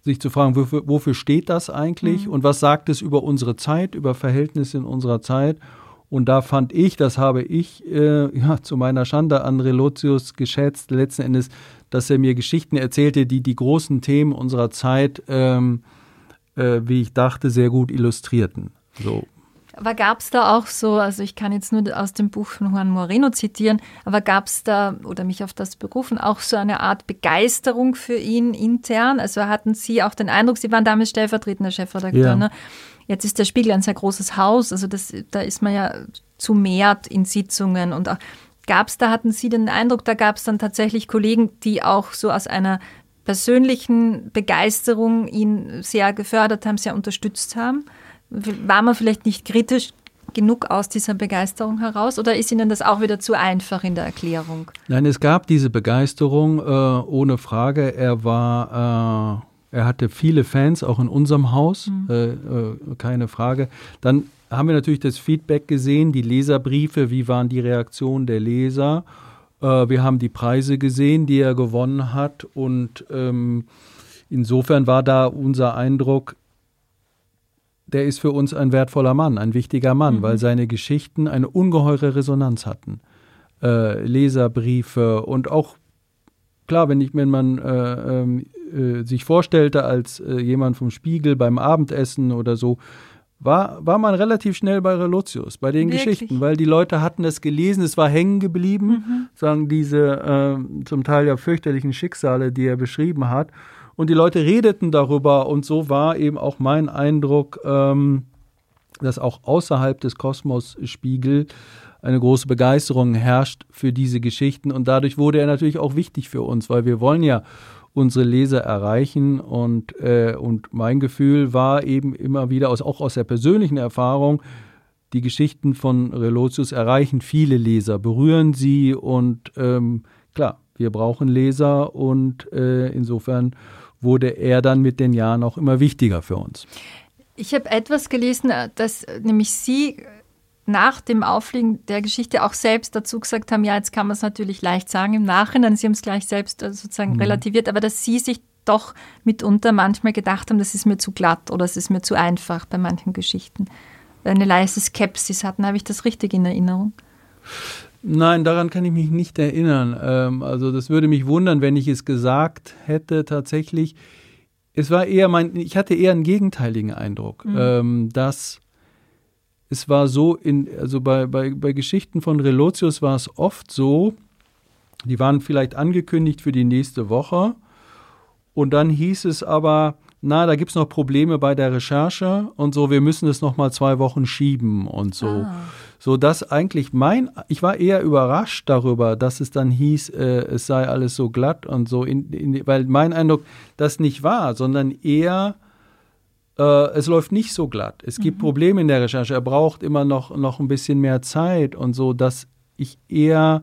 sich zu fragen, wofür, wofür steht das eigentlich mhm. und was sagt es über unsere Zeit, über Verhältnisse in unserer Zeit. Und da fand ich, das habe ich äh, ja, zu meiner Schande an Relotius geschätzt, letzten Endes, dass er mir Geschichten erzählte, die die großen Themen unserer Zeit, ähm, äh, wie ich dachte, sehr gut illustrierten. So. Aber gab es da auch so, also ich kann jetzt nur aus dem Buch von Juan Moreno zitieren, aber gab es da, oder mich auf das berufen, auch so eine Art Begeisterung für ihn intern? Also hatten Sie auch den Eindruck, Sie waren damals stellvertretender Chefredakteur, ja. ne? Jetzt ist der Spiegel ein sehr großes Haus, also das, da ist man ja zu mehrt in Sitzungen und gab es da, hatten Sie den Eindruck, da gab es dann tatsächlich Kollegen, die auch so aus einer persönlichen Begeisterung ihn sehr gefördert haben, sehr unterstützt haben? War man vielleicht nicht kritisch genug aus dieser Begeisterung heraus oder ist Ihnen das auch wieder zu einfach in der Erklärung? Nein, es gab diese Begeisterung, äh, ohne Frage. Er war, äh, er hatte viele Fans, auch in unserem Haus, mhm. äh, äh keine Frage. Dann haben wir natürlich das Feedback gesehen, die Leserbriefe, wie waren die Reaktionen der Leser. Äh, wir haben die Preise gesehen, die er gewonnen hat und ähm, insofern war da unser Eindruck, der ist für uns ein wertvoller Mann, ein wichtiger Mann, mhm. weil seine Geschichten eine ungeheure Resonanz hatten. Äh, Leserbriefe und auch, klar, wenn, ich, wenn man äh, ähm, äh, sich vorstellte als äh, jemand vom Spiegel beim Abendessen oder so, war, war man relativ schnell bei Relotius, bei den Wirklich? Geschichten, weil die Leute hatten es gelesen, es war hängen geblieben, mhm. sagen diese äh, zum Teil ja fürchterlichen Schicksale, die er beschrieben hat und die Leute redeten darüber und so war eben auch mein Eindruck, ähm, dass auch außerhalb des Kosmos-Spiegel eine große Begeisterung herrscht für diese Geschichten. Und dadurch wurde er natürlich auch wichtig für uns, weil wir wollen ja unsere Leser erreichen. Und, äh, und mein Gefühl war eben immer wieder, aus, auch aus der persönlichen Erfahrung, die Geschichten von Relotius erreichen viele Leser, berühren sie. Und ähm, klar, wir brauchen Leser. Und äh, insofern wurde er dann mit den Jahren auch immer wichtiger für uns. Ich habe etwas gelesen, dass nämlich Sie nach dem Aufliegen der Geschichte auch selbst dazu gesagt haben, ja, jetzt kann man es natürlich leicht sagen im Nachhinein, Sie haben es gleich selbst äh, sozusagen mhm. relativiert, aber dass Sie sich doch mitunter manchmal gedacht haben, das ist mir zu glatt oder es ist mir zu einfach bei manchen Geschichten. Eine leise Skepsis hatten, habe ich das richtig in Erinnerung? Nein, daran kann ich mich nicht erinnern. Ähm, also das würde mich wundern, wenn ich es gesagt hätte tatsächlich. Es war eher mein, ich hatte eher einen gegenteiligen Eindruck, mhm. ähm, dass es war so in, also bei, bei, bei Geschichten von Relotius war es oft so, die waren vielleicht angekündigt für die nächste Woche und dann hieß es aber, na, da gibt es noch Probleme bei der Recherche und so, wir müssen es noch mal zwei Wochen schieben und so. Ah so dass eigentlich mein, ich war eher überrascht darüber, dass es dann hieß, äh, es sei alles so glatt und so, in, in, weil mein Eindruck das nicht war, sondern eher äh, es läuft nicht so glatt. Es gibt mhm. Probleme in der Recherche. Er braucht immer noch, noch ein bisschen mehr Zeit und so, dass ich eher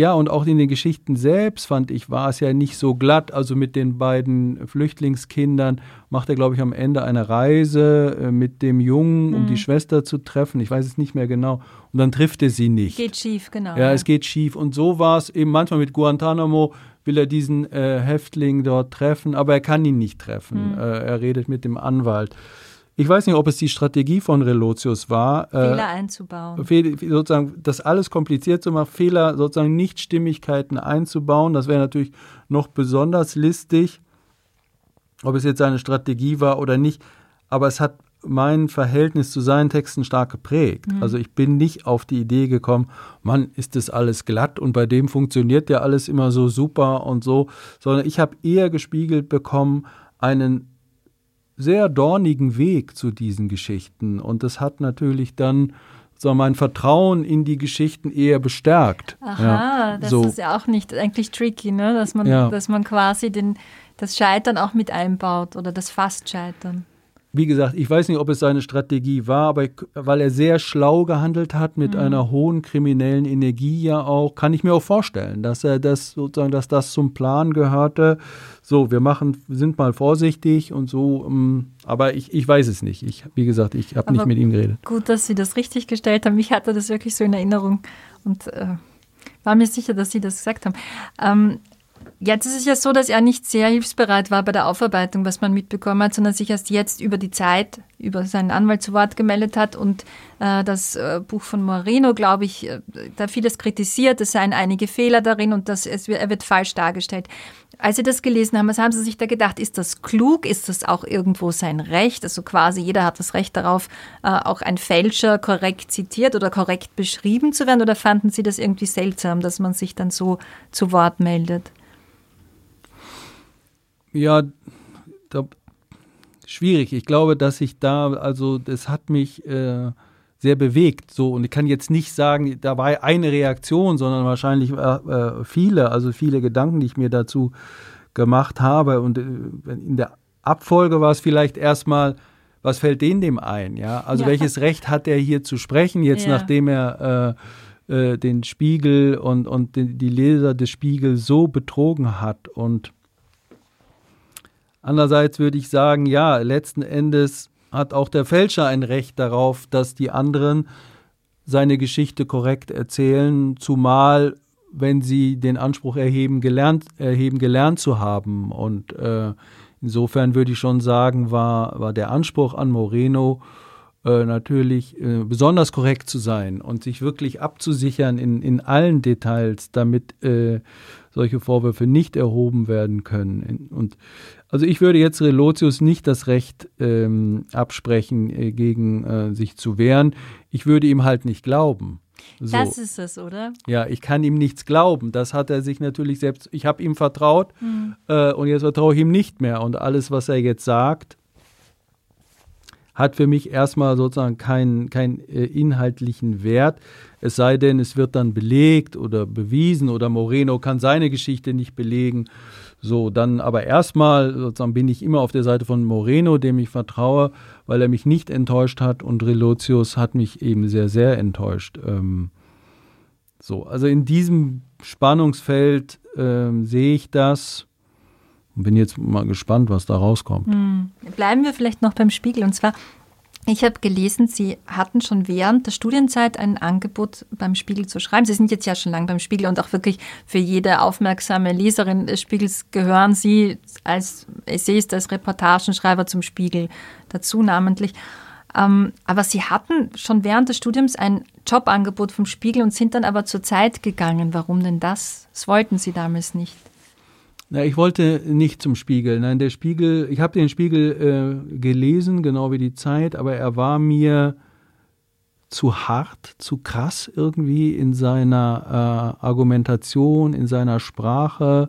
ja, und auch in den Geschichten selbst fand ich, war es ja nicht so glatt. Also mit den beiden Flüchtlingskindern macht er, glaube ich, am Ende eine Reise äh, mit dem Jungen, um mhm. die Schwester zu treffen. Ich weiß es nicht mehr genau. Und dann trifft er sie nicht. Geht schief, genau. Ja, es geht schief. Und so war es eben manchmal mit Guantanamo, will er diesen äh, Häftling dort treffen, aber er kann ihn nicht treffen. Mhm. Äh, er redet mit dem Anwalt. Ich weiß nicht, ob es die Strategie von Relotius war, äh, Fehler äh, einzubauen. sozusagen das alles kompliziert zu machen, Fehler, sozusagen Nichtstimmigkeiten einzubauen. Das wäre natürlich noch besonders listig, ob es jetzt seine Strategie war oder nicht. Aber es hat mein Verhältnis zu seinen Texten stark geprägt. Mhm. Also ich bin nicht auf die Idee gekommen, Mann, ist das alles glatt und bei dem funktioniert ja alles immer so super und so, sondern ich habe eher gespiegelt bekommen einen sehr dornigen Weg zu diesen Geschichten. Und das hat natürlich dann so mein Vertrauen in die Geschichten eher bestärkt. Aha, ja, das so. ist ja auch nicht eigentlich tricky, ne? dass, man, ja. dass man quasi den, das Scheitern auch mit einbaut oder das Fast-Scheitern wie gesagt, ich weiß nicht, ob es seine Strategie war, aber ich, weil er sehr schlau gehandelt hat mit mhm. einer hohen kriminellen Energie ja auch, kann ich mir auch vorstellen, dass er das sozusagen, dass das zum Plan gehörte. So, wir machen, sind mal vorsichtig und so, ähm, aber ich, ich weiß es nicht. Ich, wie gesagt, ich habe nicht mit ihm geredet. Gut, dass Sie das richtig gestellt haben. Ich hatte das wirklich so in Erinnerung und äh, war mir sicher, dass Sie das gesagt haben. Ähm, Jetzt ist es ja so, dass er nicht sehr hilfsbereit war bei der Aufarbeitung, was man mitbekommen hat, sondern sich erst jetzt über die Zeit, über seinen Anwalt zu Wort gemeldet hat und äh, das äh, Buch von Moreno, glaube ich, äh, da vieles kritisiert, es seien einige Fehler darin und das, es, er wird falsch dargestellt. Als Sie das gelesen haben, was haben Sie sich da gedacht? Ist das klug? Ist das auch irgendwo sein Recht? Also quasi jeder hat das Recht darauf, äh, auch ein Fälscher korrekt zitiert oder korrekt beschrieben zu werden? Oder fanden Sie das irgendwie seltsam, dass man sich dann so zu Wort meldet? Ja, da, schwierig. Ich glaube, dass ich da, also das hat mich äh, sehr bewegt. So und ich kann jetzt nicht sagen, da war eine Reaktion, sondern wahrscheinlich äh, äh viele, also viele Gedanken, die ich mir dazu gemacht habe. Und äh, in der Abfolge war es vielleicht erstmal, was fällt denen dem ein? Ja, also ja. welches Recht hat er hier zu sprechen jetzt, ja. nachdem er äh, äh, den Spiegel und und die Leser des Spiegels so betrogen hat und Andererseits würde ich sagen, ja, letzten Endes hat auch der Fälscher ein Recht darauf, dass die anderen seine Geschichte korrekt erzählen, zumal wenn sie den Anspruch erheben, gelernt, erheben, gelernt zu haben. Und äh, insofern würde ich schon sagen, war, war der Anspruch an Moreno äh, natürlich äh, besonders korrekt zu sein und sich wirklich abzusichern in, in allen Details, damit äh, solche Vorwürfe nicht erhoben werden können. Und also ich würde jetzt Relotius nicht das Recht ähm, absprechen, äh, gegen äh, sich zu wehren. Ich würde ihm halt nicht glauben. So. Das ist es, oder? Ja, ich kann ihm nichts glauben. Das hat er sich natürlich selbst. Ich habe ihm vertraut mhm. äh, und jetzt vertraue ich ihm nicht mehr. Und alles, was er jetzt sagt, hat für mich erstmal sozusagen keinen kein, äh, inhaltlichen Wert. Es sei denn, es wird dann belegt oder bewiesen oder Moreno kann seine Geschichte nicht belegen. So, dann aber erstmal sozusagen bin ich immer auf der Seite von Moreno, dem ich vertraue, weil er mich nicht enttäuscht hat und Relotius hat mich eben sehr, sehr enttäuscht. Ähm, so, also in diesem Spannungsfeld ähm, sehe ich das und bin jetzt mal gespannt, was da rauskommt. Hm. Bleiben wir vielleicht noch beim Spiegel und zwar ich habe gelesen, Sie hatten schon während der Studienzeit ein Angebot beim Spiegel zu schreiben. Sie sind jetzt ja schon lange beim Spiegel und auch wirklich für jede aufmerksame Leserin des Spiegels gehören Sie als Essayist, als Reportagenschreiber zum Spiegel dazu namentlich. Ähm, aber Sie hatten schon während des Studiums ein Jobangebot vom Spiegel und sind dann aber zur Zeit gegangen. Warum denn das? Das wollten Sie damals nicht. Na, ich wollte nicht zum Spiegel. Nein, der Spiegel, ich habe den Spiegel äh, gelesen, genau wie die Zeit, aber er war mir zu hart, zu krass irgendwie in seiner äh, Argumentation, in seiner Sprache.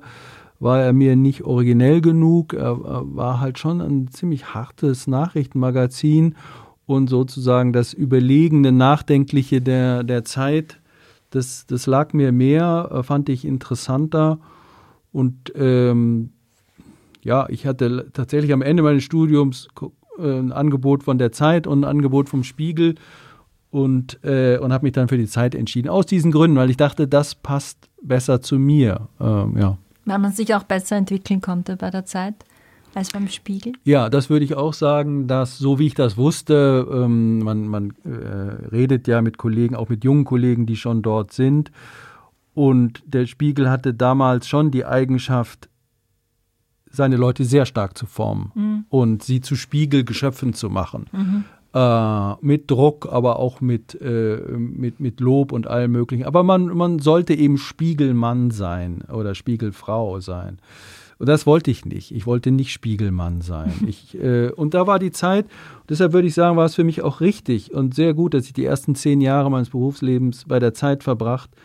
War er mir nicht originell genug. Er, er war halt schon ein ziemlich hartes Nachrichtenmagazin und sozusagen das überlegene, nachdenkliche der, der Zeit. Das, das lag mir mehr, äh, fand ich interessanter. Und ähm, ja, ich hatte tatsächlich am Ende meines Studiums äh, ein Angebot von der Zeit und ein Angebot vom Spiegel und, äh, und habe mich dann für die Zeit entschieden. Aus diesen Gründen, weil ich dachte, das passt besser zu mir. Ähm, ja. Weil man sich auch besser entwickeln konnte bei der Zeit als beim Spiegel? Ja, das würde ich auch sagen, dass so wie ich das wusste, ähm, man, man äh, redet ja mit Kollegen, auch mit jungen Kollegen, die schon dort sind. Und der Spiegel hatte damals schon die Eigenschaft, seine Leute sehr stark zu formen mhm. und sie zu Spiegelgeschöpfen zu machen. Mhm. Äh, mit Druck, aber auch mit, äh, mit, mit Lob und allem Möglichen. Aber man, man sollte eben Spiegelmann sein oder Spiegelfrau sein. Und das wollte ich nicht. Ich wollte nicht Spiegelmann sein. Ich, äh, und da war die Zeit, deshalb würde ich sagen, war es für mich auch richtig und sehr gut, dass ich die ersten zehn Jahre meines Berufslebens bei der Zeit verbracht habe.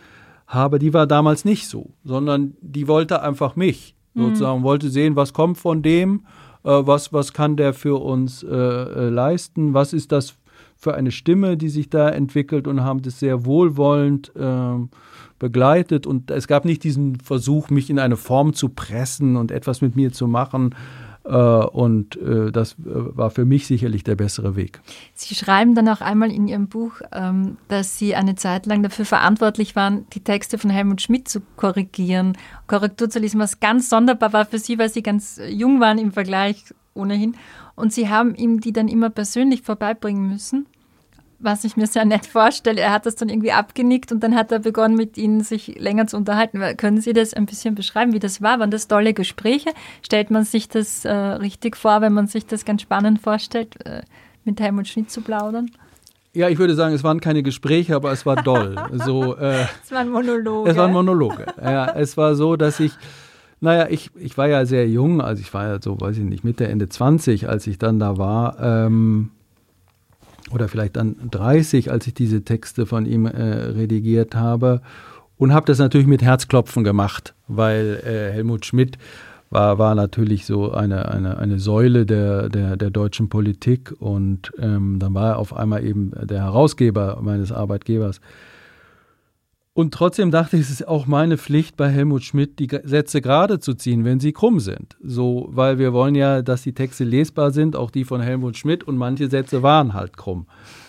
Die war damals nicht so, sondern die wollte einfach mich mhm. sozusagen, wollte sehen, was kommt von dem äh, was, was kann der für uns äh, äh, leisten, was ist das für eine Stimme, die sich da entwickelt und haben das sehr wohlwollend äh, begleitet. Und es gab nicht diesen Versuch, mich in eine Form zu pressen und etwas mit mir zu machen, und äh, das äh, war für mich sicherlich der bessere Weg. Sie schreiben dann auch einmal in Ihrem Buch, ähm, dass Sie eine Zeit lang dafür verantwortlich waren, die Texte von Helmut Schmidt zu korrigieren, Korrektur zu lesen, was ganz sonderbar war für Sie, weil Sie ganz jung waren im Vergleich ohnehin. Und Sie haben ihm die dann immer persönlich vorbeibringen müssen was ich mir sehr nett vorstelle. Er hat das dann irgendwie abgenickt und dann hat er begonnen, mit Ihnen sich länger zu unterhalten. Können Sie das ein bisschen beschreiben, wie das war? Waren das tolle Gespräche? Stellt man sich das äh, richtig vor, wenn man sich das ganz spannend vorstellt, äh, mit Helmut Schmidt zu plaudern? Ja, ich würde sagen, es waren keine Gespräche, aber es war doll. so, äh, es waren Monologe. Es waren Monologe. Ja, es war so, dass ich, naja, ich, ich war ja sehr jung, also ich war ja so, weiß ich nicht, Mitte, Ende 20, als ich dann da war. Ähm, oder vielleicht dann 30, als ich diese Texte von ihm äh, redigiert habe. Und habe das natürlich mit Herzklopfen gemacht, weil äh, Helmut Schmidt war, war natürlich so eine, eine, eine Säule der, der, der deutschen Politik. Und ähm, dann war er auf einmal eben der Herausgeber meines Arbeitgebers. Und trotzdem dachte ich, es ist auch meine Pflicht bei Helmut Schmidt, die Sätze gerade zu ziehen, wenn sie krumm sind. So, weil wir wollen ja, dass die Texte lesbar sind, auch die von Helmut Schmidt, und manche Sätze waren halt krumm.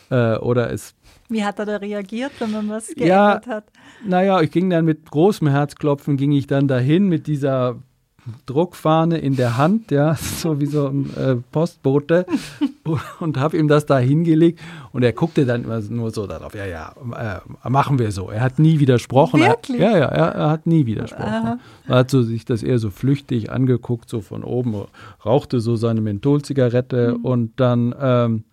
Äh, oder es. Wie hat er da reagiert, wenn man was geändert ja, hat? Naja, ich ging dann mit großem Herzklopfen, ging ich dann dahin mit dieser Druckfahne in der Hand, ja, so wie so ein äh, Postbote und habe ihm das da hingelegt und er guckte dann immer nur so darauf, ja, ja, äh, machen wir so. Er hat nie widersprochen. Wirklich? Er, ja, ja, er, er, hat nie widersprochen. Er hat so sich das eher so flüchtig angeguckt, so von oben, rauchte so seine Mentholzigarette mhm. und dann ähm,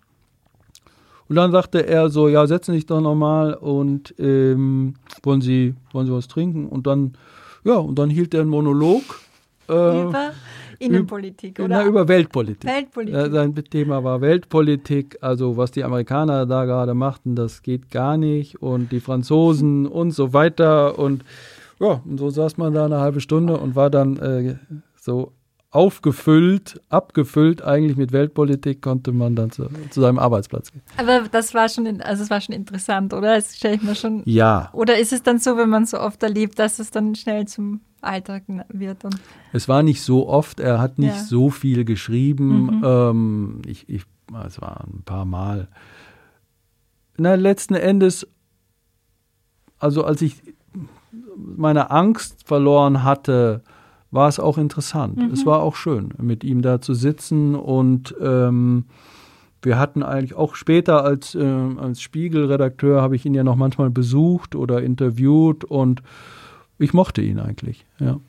und dann sagte er so, ja, setzen Sie sich doch nochmal und ähm, wollen Sie, wollen Sie was trinken? Und dann, ja, und dann hielt er einen Monolog äh, über Innenpolitik, oder? Na, über Weltpolitik. Weltpolitik. Sein Thema war Weltpolitik, also was die Amerikaner da gerade machten, das geht gar nicht und die Franzosen und so weiter und ja, und so saß man da eine halbe Stunde und war dann äh, so aufgefüllt, abgefüllt eigentlich mit Weltpolitik, konnte man dann zu, zu seinem Arbeitsplatz gehen. Aber das war schon, also es war schon interessant, oder? Das stelle ich mir schon. Ja. Oder ist es dann so, wenn man so oft erlebt, dass es dann schnell zum Alltag wird? Und es war nicht so oft, er hat nicht ja. so viel geschrieben. Mhm. Ähm, ich, ich, es war ein paar Mal. Na, letzten Endes, also als ich meine Angst verloren hatte, war es auch interessant. Mhm. Es war auch schön, mit ihm da zu sitzen und ähm, wir hatten eigentlich auch später als, äh, als Spiegelredakteur habe ich ihn ja noch manchmal besucht oder interviewt und ich mochte ihn eigentlich, ja.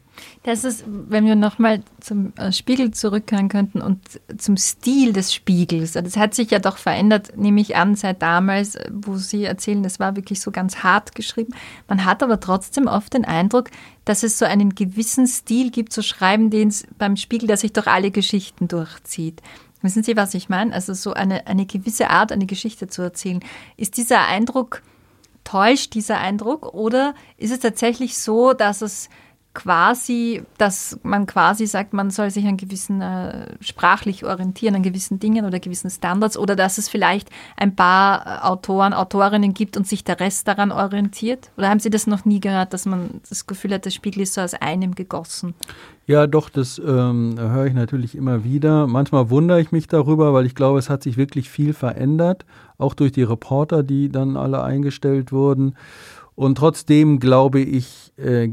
Das ist, wenn wir nochmal zum äh, Spiegel zurückkehren könnten und zum Stil des Spiegels. Das hat sich ja doch verändert, nehme ich an, seit damals, äh, wo Sie erzählen, es war wirklich so ganz hart geschrieben. Man hat aber trotzdem oft den Eindruck, dass es so einen gewissen Stil gibt, zu schreiben, den es beim Spiegel, der sich durch alle Geschichten durchzieht. Wissen Sie, was ich meine? Also so eine, eine gewisse Art, eine Geschichte zu erzählen. Ist dieser Eindruck, täuscht dieser Eindruck oder ist es tatsächlich so, dass es quasi, dass man quasi sagt, man soll sich an gewissen äh, sprachlich orientieren, an gewissen Dingen oder gewissen Standards oder dass es vielleicht ein paar äh, Autoren, Autorinnen gibt und sich der Rest daran orientiert? Oder haben Sie das noch nie gehört, dass man das Gefühl hat, der Spiegel ist so aus einem gegossen? Ja, doch, das ähm, höre ich natürlich immer wieder. Manchmal wundere ich mich darüber, weil ich glaube, es hat sich wirklich viel verändert, auch durch die Reporter, die dann alle eingestellt wurden. Und trotzdem glaube ich, äh,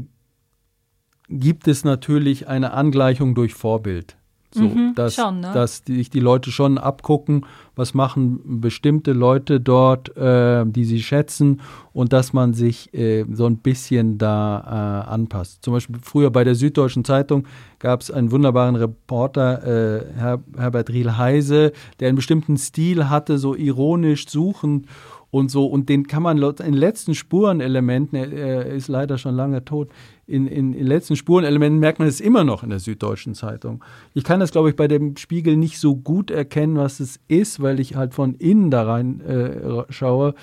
gibt es natürlich eine Angleichung durch Vorbild. So, mhm, dass, schon, ne? dass sich die Leute schon abgucken, was machen bestimmte Leute dort, äh, die sie schätzen und dass man sich äh, so ein bisschen da äh, anpasst. Zum Beispiel früher bei der Süddeutschen Zeitung gab es einen wunderbaren Reporter, äh, Her Herbert Riel-Heise, der einen bestimmten Stil hatte, so ironisch suchend und so. Und den kann man in den letzten Spurenelementen, er, ist leider schon lange tot, in, in, in letzten Spurenelementen merkt man es immer noch in der Süddeutschen Zeitung. Ich kann das, glaube ich, bei dem Spiegel nicht so gut erkennen, was es ist, weil ich halt von innen da rein äh, schaue.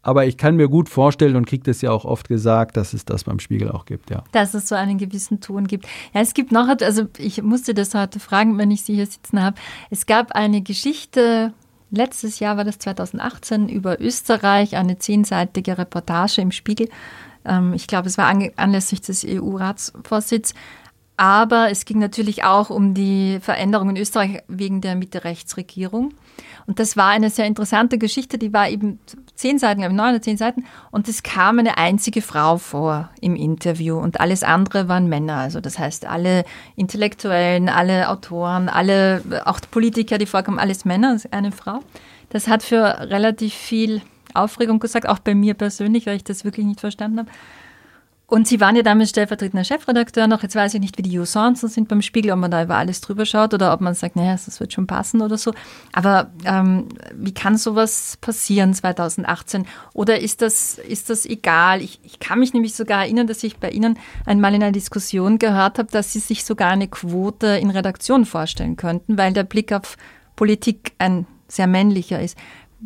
Aber ich kann mir gut vorstellen und kriege das ja auch oft gesagt, dass es das beim Spiegel auch gibt, ja. Dass es so einen gewissen Ton gibt. Ja, es gibt noch, also ich musste das heute fragen, wenn ich Sie hier sitzen habe. Es gab eine Geschichte, letztes Jahr war das 2018, über Österreich, eine zehnseitige Reportage im Spiegel. Ähm, ich glaube, es war anlässlich des EU-Ratsvorsitzes. Aber es ging natürlich auch um die Veränderung in Österreich wegen der Mitte-Rechts-Regierung. Und das war eine sehr interessante Geschichte, die war eben zehn Seiten, glaube ich, neun oder zehn Seiten. Und es kam eine einzige Frau vor im Interview und alles andere waren Männer. Also das heißt, alle Intellektuellen, alle Autoren, alle, auch Politiker, die vorkamen, alles Männer, eine Frau. Das hat für relativ viel Aufregung gesagt, auch bei mir persönlich, weil ich das wirklich nicht verstanden habe. Und Sie waren ja damals stellvertretender Chefredakteur noch. Jetzt weiß ich nicht, wie die Usancen sind beim Spiegel, ob man da über alles drüber schaut oder ob man sagt, naja, das wird schon passen oder so. Aber ähm, wie kann sowas passieren 2018? Oder ist das, ist das egal? Ich, ich kann mich nämlich sogar erinnern, dass ich bei Ihnen einmal in einer Diskussion gehört habe, dass Sie sich sogar eine Quote in Redaktion vorstellen könnten, weil der Blick auf Politik ein sehr männlicher ist.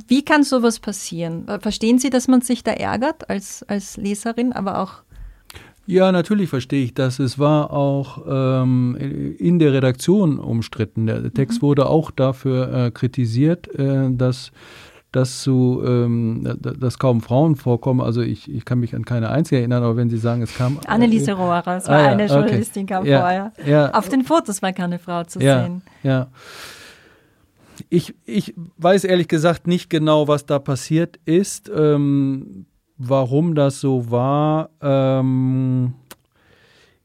Wie kann sowas passieren? Verstehen Sie, dass man sich da ärgert als, als Leserin, aber auch ja, natürlich verstehe ich das. Es war auch ähm, in der Redaktion umstritten. Der Text mhm. wurde auch dafür äh, kritisiert, äh, dass dass, zu, ähm, dass kaum Frauen vorkommen. Also ich, ich kann mich an keine einzige erinnern, aber wenn Sie sagen, es kam. Anneliese Rohrer, es war ah, ja, eine Journalistin, okay. kam ja, vorher. Ja. Auf den Fotos war keine Frau zu ja, sehen. Ja. Ich, ich weiß ehrlich gesagt nicht genau, was da passiert ist. Ähm, warum das so war. Ähm,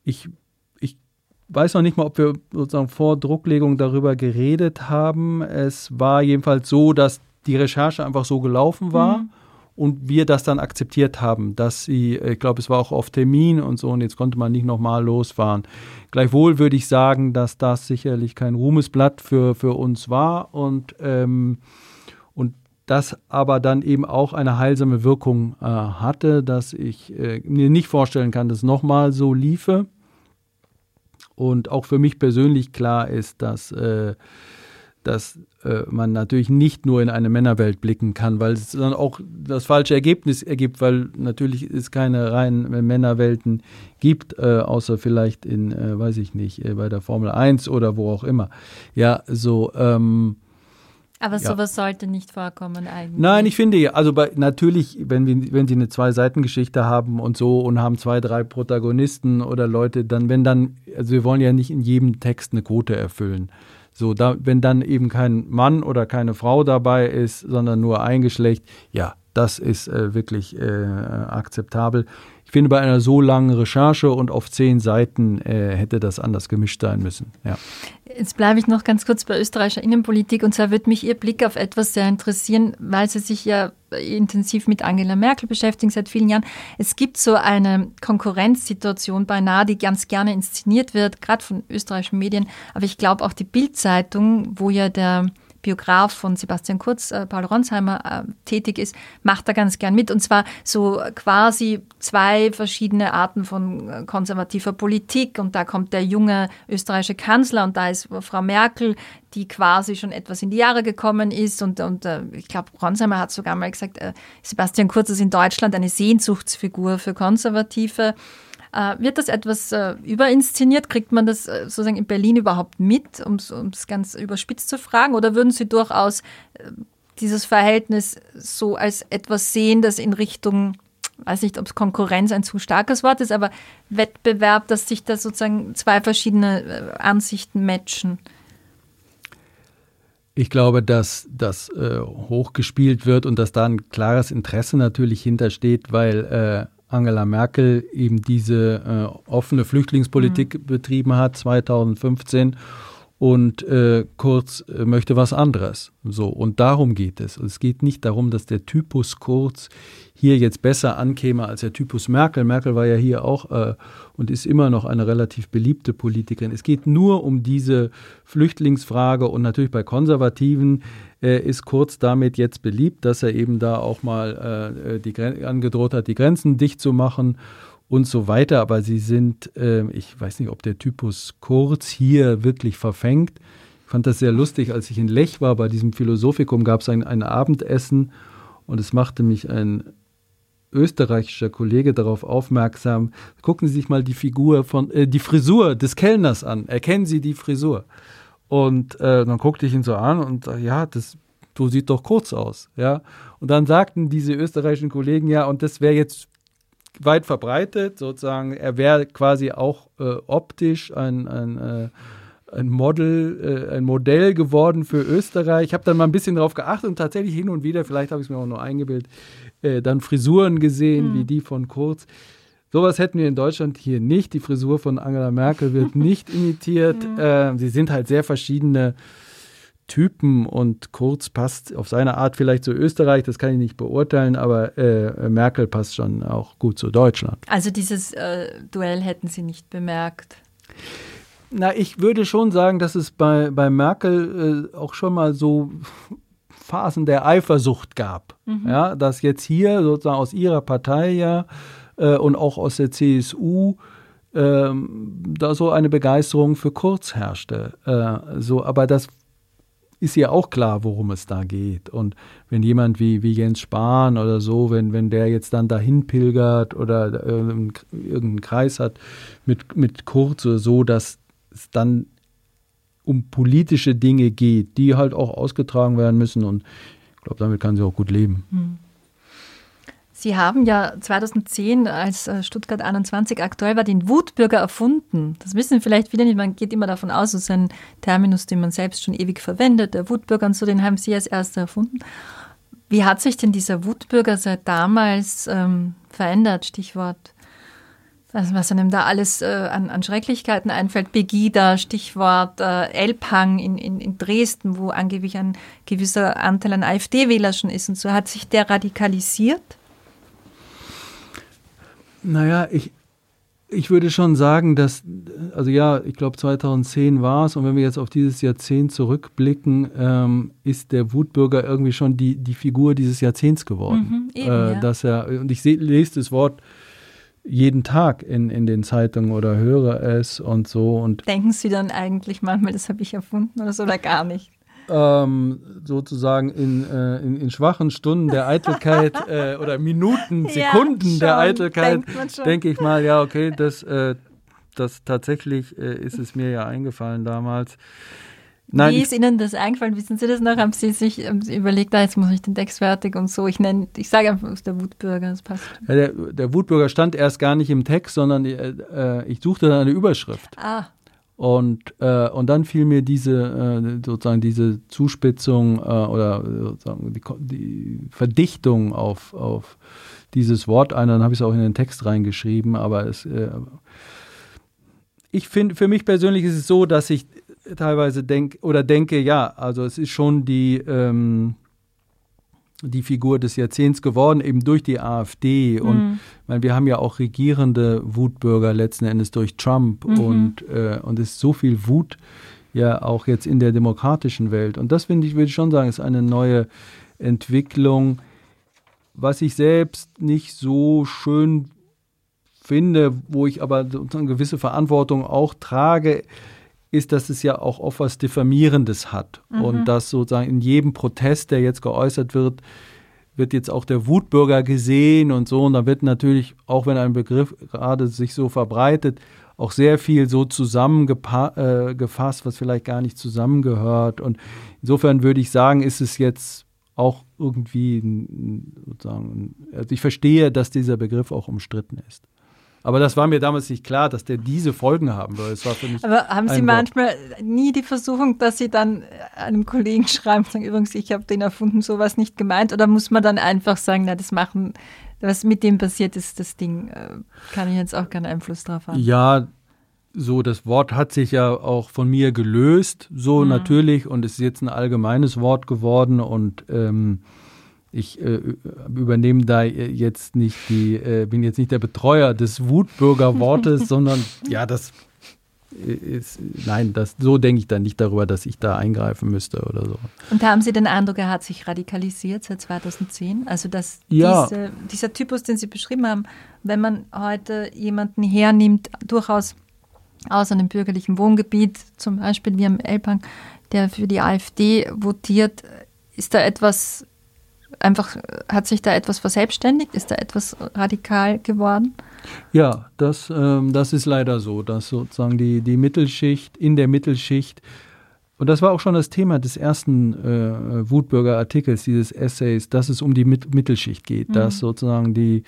ich, ich weiß noch nicht mal, ob wir sozusagen vor Drucklegung darüber geredet haben. Es war jedenfalls so, dass die Recherche einfach so gelaufen war. Mhm. Und wir das dann akzeptiert haben, dass sie, ich glaube, es war auch auf Termin und so, und jetzt konnte man nicht nochmal losfahren. Gleichwohl würde ich sagen, dass das sicherlich kein Ruhmesblatt für, für uns war und ähm, das aber dann eben auch eine heilsame Wirkung äh, hatte, dass ich äh, mir nicht vorstellen kann, dass es nochmal so liefe. Und auch für mich persönlich klar ist, dass, äh, dass äh, man natürlich nicht nur in eine Männerwelt blicken kann, weil es dann auch das falsche Ergebnis ergibt, weil natürlich es keine reinen Männerwelten gibt, äh, außer vielleicht in, äh, weiß ich nicht, bei der Formel 1 oder wo auch immer. Ja, so. Ähm, aber ja. sowas sollte nicht vorkommen eigentlich. Nein, ich finde, also bei, natürlich, wenn, wir, wenn Sie eine Zwei-Seiten-Geschichte haben und so und haben zwei, drei Protagonisten oder Leute, dann, wenn dann, also wir wollen ja nicht in jedem Text eine Quote erfüllen. So, da, wenn dann eben kein Mann oder keine Frau dabei ist, sondern nur ein Geschlecht, ja, das ist äh, wirklich äh, akzeptabel. Ich finde, bei einer so langen Recherche und auf zehn Seiten äh, hätte das anders gemischt sein müssen. Ja. Jetzt bleibe ich noch ganz kurz bei österreichischer Innenpolitik und zwar würde mich Ihr Blick auf etwas sehr interessieren, weil Sie sich ja intensiv mit Angela Merkel beschäftigen seit vielen Jahren. Es gibt so eine Konkurrenzsituation beinahe, die ganz gerne inszeniert wird, gerade von österreichischen Medien, aber ich glaube auch die Bildzeitung, wo ja der Biograf von Sebastian Kurz, äh, Paul Ronsheimer, äh, tätig ist, macht da ganz gern mit. Und zwar so quasi zwei verschiedene Arten von äh, konservativer Politik. Und da kommt der junge österreichische Kanzler und da ist Frau Merkel, die quasi schon etwas in die Jahre gekommen ist. Und, und äh, ich glaube, Ronsheimer hat sogar mal gesagt, äh, Sebastian Kurz ist in Deutschland eine Sehnsuchtsfigur für Konservative. Äh, wird das etwas äh, überinszeniert? Kriegt man das äh, sozusagen in Berlin überhaupt mit, um es ganz überspitzt zu fragen? Oder würden Sie durchaus dieses Verhältnis so als etwas sehen, das in Richtung, weiß nicht, ob es Konkurrenz ein zu starkes Wort ist, aber Wettbewerb, dass sich da sozusagen zwei verschiedene Ansichten matchen? Ich glaube, dass das äh, hochgespielt wird und dass da ein klares Interesse natürlich hintersteht, weil äh, Angela Merkel eben diese äh, offene Flüchtlingspolitik mhm. betrieben hat 2015 und äh, Kurz äh, möchte was anderes. So und darum geht es. Es geht nicht darum, dass der Typus Kurz hier jetzt besser ankäme als der Typus Merkel. Merkel war ja hier auch äh, und ist immer noch eine relativ beliebte Politikerin. Es geht nur um diese Flüchtlingsfrage und natürlich bei Konservativen äh, ist Kurz damit jetzt beliebt, dass er eben da auch mal äh, die, angedroht hat, die Grenzen dicht zu machen und so weiter. Aber sie sind, äh, ich weiß nicht, ob der Typus Kurz hier wirklich verfängt. Ich fand das sehr lustig, als ich in Lech war, bei diesem Philosophikum gab es ein, ein Abendessen und es machte mich ein österreichischer Kollege darauf aufmerksam. Gucken Sie sich mal die Figur von, äh, die Frisur des Kellners an. Erkennen Sie die Frisur? Und äh, dann guckte ich ihn so an und äh, ja, das so sieht doch kurz aus, ja. Und dann sagten diese österreichischen Kollegen ja, und das wäre jetzt weit verbreitet, sozusagen, er wäre quasi auch äh, optisch ein, ein, äh, ein Model, äh, ein Modell geworden für Österreich. Ich habe dann mal ein bisschen darauf geachtet und tatsächlich hin und wieder, vielleicht habe ich es mir auch nur eingebildet, äh, dann Frisuren gesehen, mhm. wie die von Kurz. Sowas hätten wir in Deutschland hier nicht. Die Frisur von Angela Merkel wird nicht imitiert. Mhm. Sie sind halt sehr verschiedene Typen und Kurz passt auf seine Art vielleicht zu Österreich, das kann ich nicht beurteilen, aber äh, Merkel passt schon auch gut zu Deutschland. Also dieses äh, Duell hätten Sie nicht bemerkt. Na, ich würde schon sagen, dass es bei, bei Merkel äh, auch schon mal so Phasen der Eifersucht gab. Mhm. Ja, dass jetzt hier sozusagen aus ihrer Partei ja äh, und auch aus der CSU ähm, da so eine Begeisterung für Kurz herrschte. Äh, so, aber das ist ja auch klar, worum es da geht. Und wenn jemand wie, wie Jens Spahn oder so, wenn, wenn der jetzt dann dahin pilgert oder irgendeinen Kreis hat mit, mit Kurz oder so, dass es dann um politische Dinge geht, die halt auch ausgetragen werden müssen. Und ich glaube, damit kann sie auch gut leben. Hm. Sie haben ja 2010, als äh, Stuttgart 21 aktuell war, den Wutbürger erfunden. Das wissen vielleicht viele nicht. Man geht immer davon aus, es ist ein Terminus, den man selbst schon ewig verwendet. Der Wutbürger und so, den haben Sie als erster erfunden. Wie hat sich denn dieser Wutbürger seit damals ähm, verändert? Stichwort also was einem da alles äh, an, an, Schrecklichkeiten einfällt. Begida, Stichwort äh, Elbhang in, in, in, Dresden, wo angeblich ein gewisser Anteil an AfD-Wähler schon ist und so. Hat sich der radikalisiert? Naja, ich, ich würde schon sagen, dass, also ja, ich glaube 2010 war es und wenn wir jetzt auf dieses Jahrzehnt zurückblicken, ähm, ist der Wutbürger irgendwie schon die, die Figur dieses Jahrzehnts geworden. Mhm, eben, äh, ja. dass er, und ich seh, lese das Wort jeden Tag in, in den Zeitungen oder höre es und so. Und Denken Sie dann eigentlich manchmal, das habe ich erfunden oder so, oder gar nicht? Ähm, sozusagen in, äh, in, in, schwachen Stunden der Eitelkeit äh, oder Minuten, Sekunden ja, der Eitelkeit, denke ich mal, ja, okay, das, äh, das tatsächlich äh, ist es mir ja eingefallen damals. Nein, Wie ist Ihnen das eingefallen? Wissen Sie das noch? Haben Sie sich überlegt, ah, jetzt muss ich den Text fertig und so? Ich nenne, ich sage einfach, es ist der Wutbürger, das passt. Ja, der, der, Wutbürger stand erst gar nicht im Text, sondern äh, äh ich suchte dann eine Überschrift. Ah. Und, äh, und dann fiel mir diese äh, sozusagen diese Zuspitzung äh, oder sozusagen die, die, Verdichtung auf, auf dieses Wort ein. Dann habe ich es auch in den Text reingeschrieben. Aber es, äh, ich finde, für mich persönlich ist es so, dass ich teilweise denke oder denke, ja, also es ist schon die ähm, die Figur des Jahrzehnts geworden, eben durch die AfD. Mhm. Und meine, wir haben ja auch regierende Wutbürger letzten Endes durch Trump mhm. und, äh, und es ist so viel Wut ja auch jetzt in der demokratischen Welt. Und das finde ich, würde ich schon sagen, ist eine neue Entwicklung, was ich selbst nicht so schön finde, wo ich aber eine gewisse Verantwortung auch trage, ist, dass es ja auch oft was Diffamierendes hat. Mhm. Und dass sozusagen in jedem Protest, der jetzt geäußert wird, wird jetzt auch der Wutbürger gesehen und so. Und da wird natürlich, auch wenn ein Begriff gerade sich so verbreitet, auch sehr viel so zusammengefasst, äh, was vielleicht gar nicht zusammengehört. Und insofern würde ich sagen, ist es jetzt auch irgendwie sozusagen, also ich verstehe, dass dieser Begriff auch umstritten ist. Aber das war mir damals nicht klar, dass der diese Folgen haben soll. Aber haben Sie manchmal nie die Versuchung, dass Sie dann einem Kollegen schreiben und sagen, übrigens, ich habe den erfunden, sowas nicht gemeint? Oder muss man dann einfach sagen, na, das machen, was mit dem passiert ist, das Ding, äh, kann ich jetzt auch keinen Einfluss drauf haben? Ja, so, das Wort hat sich ja auch von mir gelöst, so mhm. natürlich, und es ist jetzt ein allgemeines Wort geworden und ähm, ich äh, übernehme da jetzt nicht die, äh, bin jetzt nicht der Betreuer des Wutbürgerwortes, sondern ja, das ist, nein, das, so denke ich dann nicht darüber, dass ich da eingreifen müsste oder so. Und haben Sie den Eindruck, er hat sich radikalisiert seit 2010? Also, dass ja. diese, dieser Typus, den Sie beschrieben haben, wenn man heute jemanden hernimmt, durchaus aus einem bürgerlichen Wohngebiet, zum Beispiel wie am Elbhang, der für die AfD votiert, ist da etwas einfach, hat sich da etwas verselbstständigt? Ist da etwas radikal geworden? Ja, das, ähm, das ist leider so, dass sozusagen die, die Mittelschicht, in der Mittelschicht, und das war auch schon das Thema des ersten äh, Wutbürger-Artikels, dieses Essays, dass es um die Mittelschicht geht, mhm. dass sozusagen die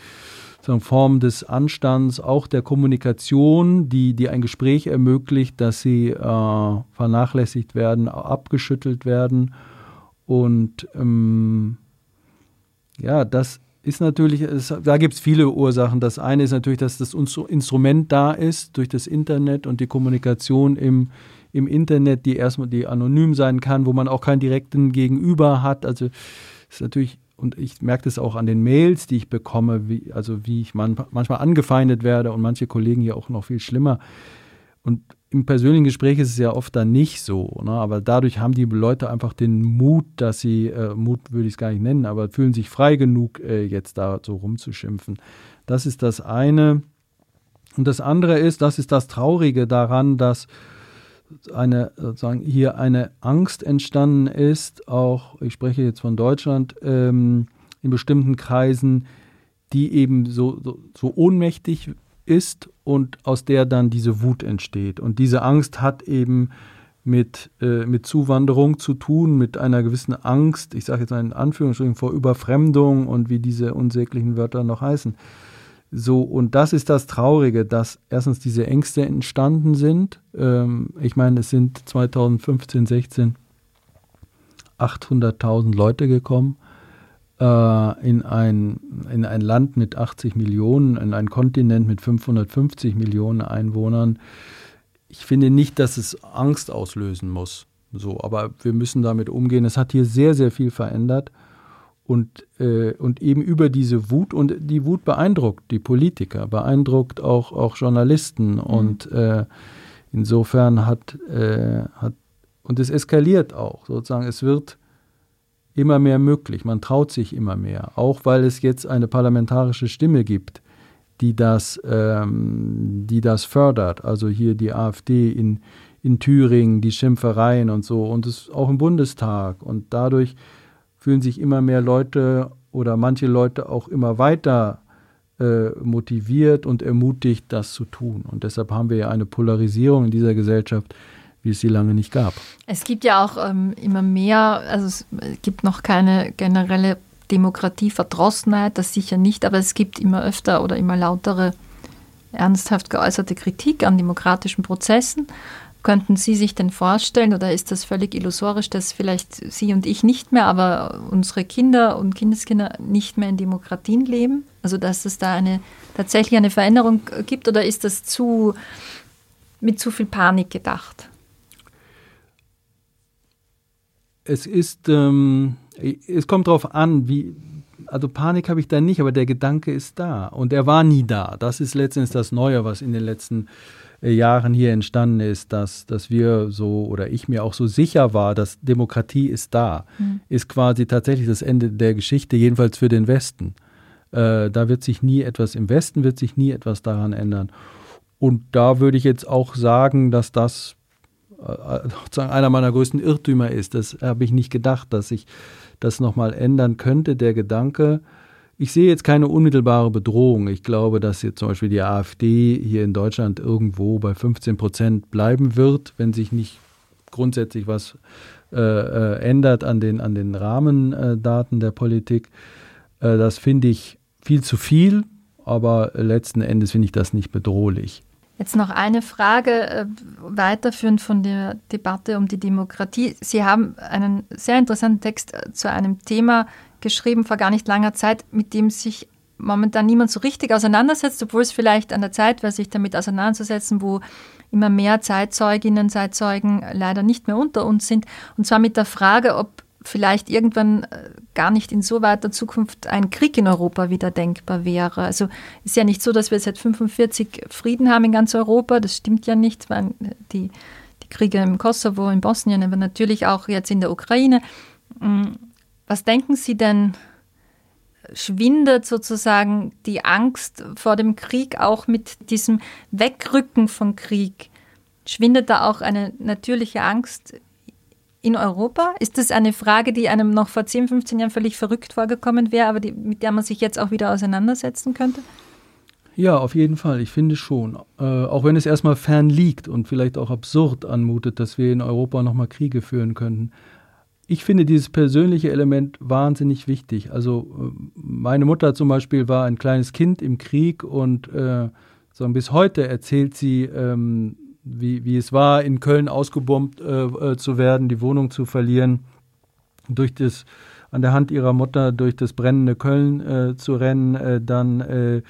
sozusagen Form des Anstands, auch der Kommunikation, die, die ein Gespräch ermöglicht, dass sie äh, vernachlässigt werden, abgeschüttelt werden und ähm, ja, das ist natürlich, es, da gibt es viele Ursachen. Das eine ist natürlich, dass das Instrument da ist durch das Internet und die Kommunikation im, im Internet, die erstmal die anonym sein kann, wo man auch keinen direkten Gegenüber hat. Also ist natürlich, und ich merke das auch an den Mails, die ich bekomme, wie, also wie ich man, manchmal angefeindet werde und manche Kollegen hier auch noch viel schlimmer. Und im persönlichen Gespräch ist es ja oft dann nicht so, ne? aber dadurch haben die Leute einfach den Mut, dass sie, äh, Mut würde ich es gar nicht nennen, aber fühlen sich frei genug, äh, jetzt da so rumzuschimpfen. Das ist das eine. Und das andere ist, das ist das Traurige daran, dass eine, sozusagen hier eine Angst entstanden ist, auch, ich spreche jetzt von Deutschland, ähm, in bestimmten Kreisen, die eben so, so, so ohnmächtig ist und aus der dann diese Wut entsteht. Und diese Angst hat eben mit, äh, mit Zuwanderung zu tun, mit einer gewissen Angst, ich sage jetzt in Anführungsstrichen, vor Überfremdung und wie diese unsäglichen Wörter noch heißen. So, und das ist das Traurige, dass erstens diese Ängste entstanden sind. Ähm, ich meine, es sind 2015, 16 800.000 Leute gekommen in, ein, in ein Land mit 80 Millionen, in einen Kontinent mit 550 Millionen Einwohnern. Ich finde nicht, dass es Angst auslösen muss. So, aber wir müssen damit umgehen. Es hat hier sehr, sehr viel verändert. Und, äh, und eben über diese Wut, und die Wut beeindruckt die Politiker, beeindruckt auch, auch Journalisten. Mhm. Und äh, insofern hat, äh, hat, und es eskaliert auch sozusagen. Es wird immer mehr möglich. Man traut sich immer mehr, auch weil es jetzt eine parlamentarische Stimme gibt, die das, ähm, die das fördert. Also hier die AfD in, in Thüringen, die Schimpfereien und so und es auch im Bundestag. Und dadurch fühlen sich immer mehr Leute oder manche Leute auch immer weiter äh, motiviert und ermutigt, das zu tun. Und deshalb haben wir ja eine Polarisierung in dieser Gesellschaft, wie es sie lange nicht gab. Es gibt ja auch ähm, immer mehr, also es gibt noch keine generelle Demokratieverdrossenheit, das sicher nicht, aber es gibt immer öfter oder immer lautere ernsthaft geäußerte Kritik an demokratischen Prozessen. Könnten Sie sich denn vorstellen, oder ist das völlig illusorisch, dass vielleicht Sie und ich nicht mehr, aber unsere Kinder und Kindeskinder nicht mehr in Demokratien leben? Also dass es da eine tatsächlich eine Veränderung gibt, oder ist das zu mit zu viel Panik gedacht? Es ist, ähm, es kommt darauf an, wie, also Panik habe ich da nicht, aber der Gedanke ist da und er war nie da. Das ist letztendlich das Neue, was in den letzten äh, Jahren hier entstanden ist, dass, dass wir so oder ich mir auch so sicher war, dass Demokratie ist da, mhm. ist quasi tatsächlich das Ende der Geschichte, jedenfalls für den Westen. Äh, da wird sich nie etwas, im Westen wird sich nie etwas daran ändern. Und da würde ich jetzt auch sagen, dass das sozusagen einer meiner größten Irrtümer ist. Das habe ich nicht gedacht, dass sich das nochmal ändern könnte, der Gedanke. Ich sehe jetzt keine unmittelbare Bedrohung. Ich glaube, dass jetzt zum Beispiel die AfD hier in Deutschland irgendwo bei 15 Prozent bleiben wird, wenn sich nicht grundsätzlich was äh, äh, ändert an den, an den Rahmendaten der Politik. Äh, das finde ich viel zu viel, aber letzten Endes finde ich das nicht bedrohlich. Jetzt noch eine Frage äh, weiterführend von der Debatte um die Demokratie. Sie haben einen sehr interessanten Text äh, zu einem Thema geschrieben vor gar nicht langer Zeit, mit dem sich momentan niemand so richtig auseinandersetzt, obwohl es vielleicht an der Zeit wäre, sich damit auseinanderzusetzen, wo immer mehr Zeitzeuginnen, Zeitzeugen leider nicht mehr unter uns sind. Und zwar mit der Frage, ob vielleicht irgendwann äh, gar nicht in so weiter Zukunft ein Krieg in Europa wieder denkbar wäre. Also ist ja nicht so, dass wir seit 45 Frieden haben in ganz Europa. Das stimmt ja nicht, weil die, die Kriege im Kosovo, in Bosnien, aber natürlich auch jetzt in der Ukraine. Mm, was denken Sie denn, schwindet sozusagen die Angst vor dem Krieg auch mit diesem Wegrücken von Krieg? Schwindet da auch eine natürliche Angst in Europa? Ist das eine Frage, die einem noch vor 10, 15 Jahren völlig verrückt vorgekommen wäre, aber die, mit der man sich jetzt auch wieder auseinandersetzen könnte? Ja, auf jeden Fall. Ich finde schon. Äh, auch wenn es erstmal fern liegt und vielleicht auch absurd anmutet, dass wir in Europa nochmal Kriege führen könnten. Ich finde dieses persönliche Element wahnsinnig wichtig. Also äh, meine Mutter zum Beispiel war ein kleines Kind im Krieg und äh, so bis heute erzählt sie ähm, wie, wie es war, in Köln ausgebombt äh, äh, zu werden, die Wohnung zu verlieren, durch das an der Hand ihrer Mutter durch das brennende Köln äh, zu rennen, äh, dann äh,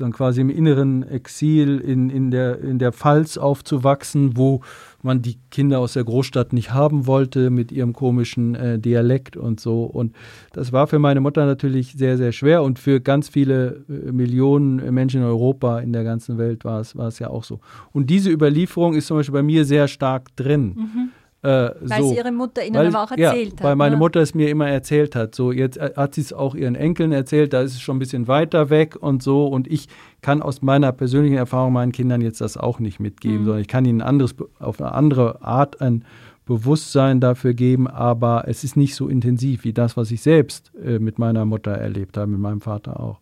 sondern quasi im inneren Exil in, in, der, in der Pfalz aufzuwachsen, wo man die Kinder aus der Großstadt nicht haben wollte mit ihrem komischen äh, Dialekt und so. Und das war für meine Mutter natürlich sehr, sehr schwer und für ganz viele äh, Millionen Menschen in Europa, in der ganzen Welt war es, war es ja auch so. Und diese Überlieferung ist zum Beispiel bei mir sehr stark drin. Mhm. Äh, weil so. sie ihre Mutter ihnen weil, aber auch erzählt ja, hat. Weil meine ne? Mutter es mir immer erzählt hat. So, jetzt hat sie es auch ihren Enkeln erzählt, da ist es schon ein bisschen weiter weg und so. Und ich kann aus meiner persönlichen Erfahrung meinen Kindern jetzt das auch nicht mitgeben, mhm. sondern ich kann ihnen anderes, auf eine andere Art ein Bewusstsein dafür geben, aber es ist nicht so intensiv wie das, was ich selbst äh, mit meiner Mutter erlebt habe, mit meinem Vater auch.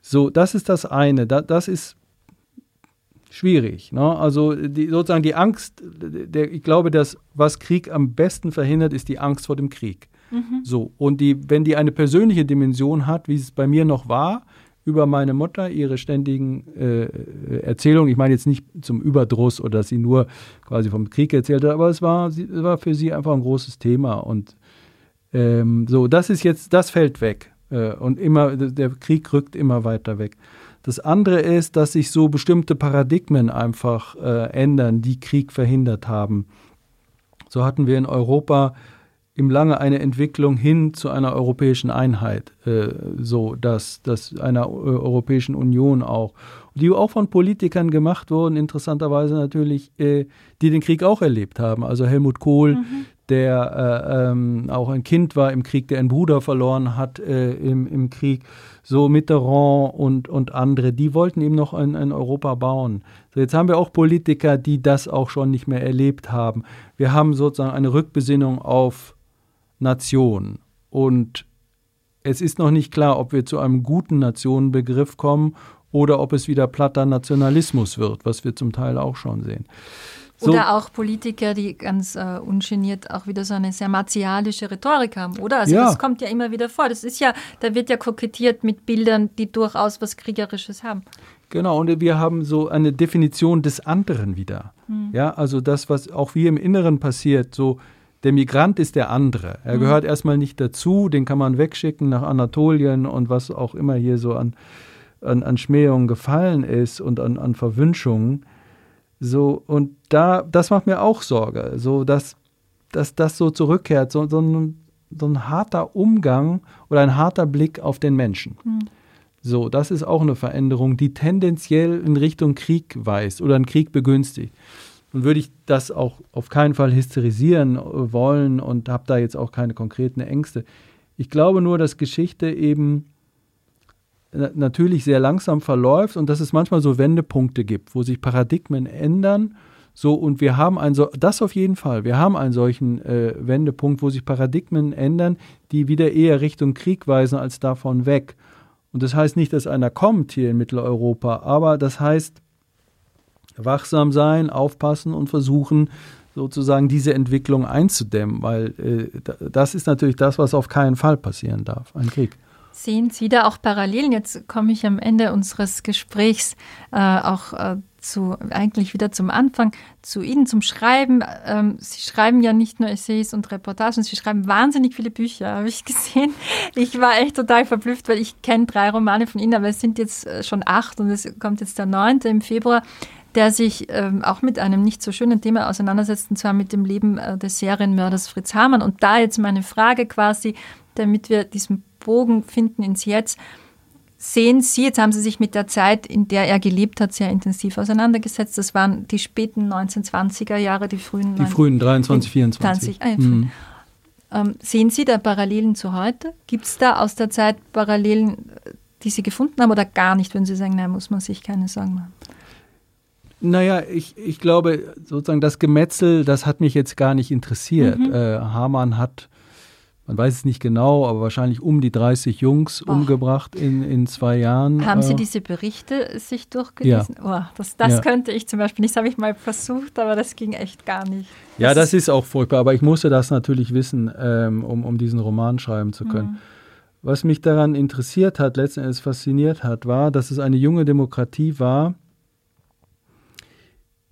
So, das ist das eine. Da, das ist schwierig. Ne? Also die, sozusagen die Angst, der, ich glaube, dass was Krieg am besten verhindert, ist die Angst vor dem Krieg. Mhm. So, und die, wenn die eine persönliche Dimension hat, wie es bei mir noch war, über meine Mutter, ihre ständigen äh, Erzählungen, ich meine jetzt nicht zum Überdruss oder dass sie nur quasi vom Krieg erzählt hat, aber es war, es war für sie einfach ein großes Thema. Und ähm, so, das ist jetzt, das fällt weg. Äh, und immer, der Krieg rückt immer weiter weg. Das andere ist, dass sich so bestimmte Paradigmen einfach äh, ändern, die Krieg verhindert haben. So hatten wir in Europa im Lange eine Entwicklung hin zu einer europäischen Einheit, äh, so dass, dass einer äh, Europäischen Union auch, die auch von Politikern gemacht wurden, interessanterweise natürlich, äh, die den Krieg auch erlebt haben. Also Helmut Kohl, mhm. Der äh, ähm, auch ein Kind war im Krieg, der einen Bruder verloren hat äh, im, im Krieg so Mitterrand und, und andere, die wollten eben noch ein, ein Europa bauen. So, jetzt haben wir auch Politiker, die das auch schon nicht mehr erlebt haben. Wir haben sozusagen eine Rückbesinnung auf Nation. Und es ist noch nicht klar, ob wir zu einem guten Nationenbegriff kommen oder ob es wieder platter Nationalismus wird, was wir zum Teil auch schon sehen. So. Oder auch Politiker, die ganz äh, ungeniert auch wieder so eine sehr martialische Rhetorik haben, oder? Also ja. das kommt ja immer wieder vor. Das ist ja, da wird ja kokettiert mit Bildern, die durchaus was Kriegerisches haben. Genau, und wir haben so eine Definition des anderen wieder. Hm. Ja, also das, was auch wie im Inneren passiert, so der Migrant ist der andere. Er hm. gehört erstmal nicht dazu, den kann man wegschicken nach Anatolien und was auch immer hier so an, an, an Schmähungen gefallen ist und an, an Verwünschungen. So, und da, das macht mir auch Sorge, so dass, dass das so zurückkehrt, so, so, ein, so ein harter Umgang oder ein harter Blick auf den Menschen. Mhm. So, das ist auch eine Veränderung, die tendenziell in Richtung Krieg weist oder einen Krieg begünstigt. Und würde ich das auch auf keinen Fall hysterisieren wollen und habe da jetzt auch keine konkreten Ängste. Ich glaube nur, dass Geschichte eben natürlich sehr langsam verläuft und dass es manchmal so Wendepunkte gibt, wo sich Paradigmen ändern, So, und wir haben ein so, das auf jeden Fall, wir haben einen solchen äh, Wendepunkt, wo sich Paradigmen ändern, die wieder eher Richtung Krieg weisen als davon weg. Und das heißt nicht, dass einer kommt hier in Mitteleuropa, aber das heißt, wachsam sein, aufpassen und versuchen, sozusagen diese Entwicklung einzudämmen, weil äh, das ist natürlich das, was auf keinen Fall passieren darf, ein Krieg. Sehen Sie da auch Parallelen? Jetzt komme ich am Ende unseres Gesprächs äh, auch äh, zu, eigentlich wieder zum Anfang, zu Ihnen, zum Schreiben. Ähm, Sie schreiben ja nicht nur Essays und Reportagen, Sie schreiben wahnsinnig viele Bücher, habe ich gesehen. Ich war echt total verblüfft, weil ich kenne drei Romane von Ihnen, aber es sind jetzt äh, schon acht und es kommt jetzt der neunte im Februar der sich ähm, auch mit einem nicht so schönen Thema auseinandersetzt, und zwar mit dem Leben äh, des Serienmörders Fritz Hamann. Und da jetzt meine Frage quasi, damit wir diesen Bogen finden ins Jetzt. Sehen Sie, jetzt haben Sie sich mit der Zeit, in der er gelebt hat, sehr intensiv auseinandergesetzt. Das waren die späten 1920er Jahre, die frühen. Die frühen 23, 24. 20, ah, mhm. ähm, sehen Sie da Parallelen zu heute? Gibt es da aus der Zeit Parallelen, die Sie gefunden haben oder gar nicht, wenn Sie sagen, nein, muss man sich keine Sorgen machen? Naja, ich, ich glaube, sozusagen das Gemetzel, das hat mich jetzt gar nicht interessiert. Mhm. Äh, Hamann hat, man weiß es nicht genau, aber wahrscheinlich um die 30 Jungs Och. umgebracht in, in zwei Jahren. Haben Sie äh, diese Berichte sich durchgelesen? Ja. Oh, das das ja. könnte ich zum Beispiel nicht. Das habe ich mal versucht, aber das ging echt gar nicht. Das ja, das ist auch furchtbar, aber ich musste das natürlich wissen, ähm, um, um diesen Roman schreiben zu können. Mhm. Was mich daran interessiert hat, letzten Endes fasziniert hat, war, dass es eine junge Demokratie war,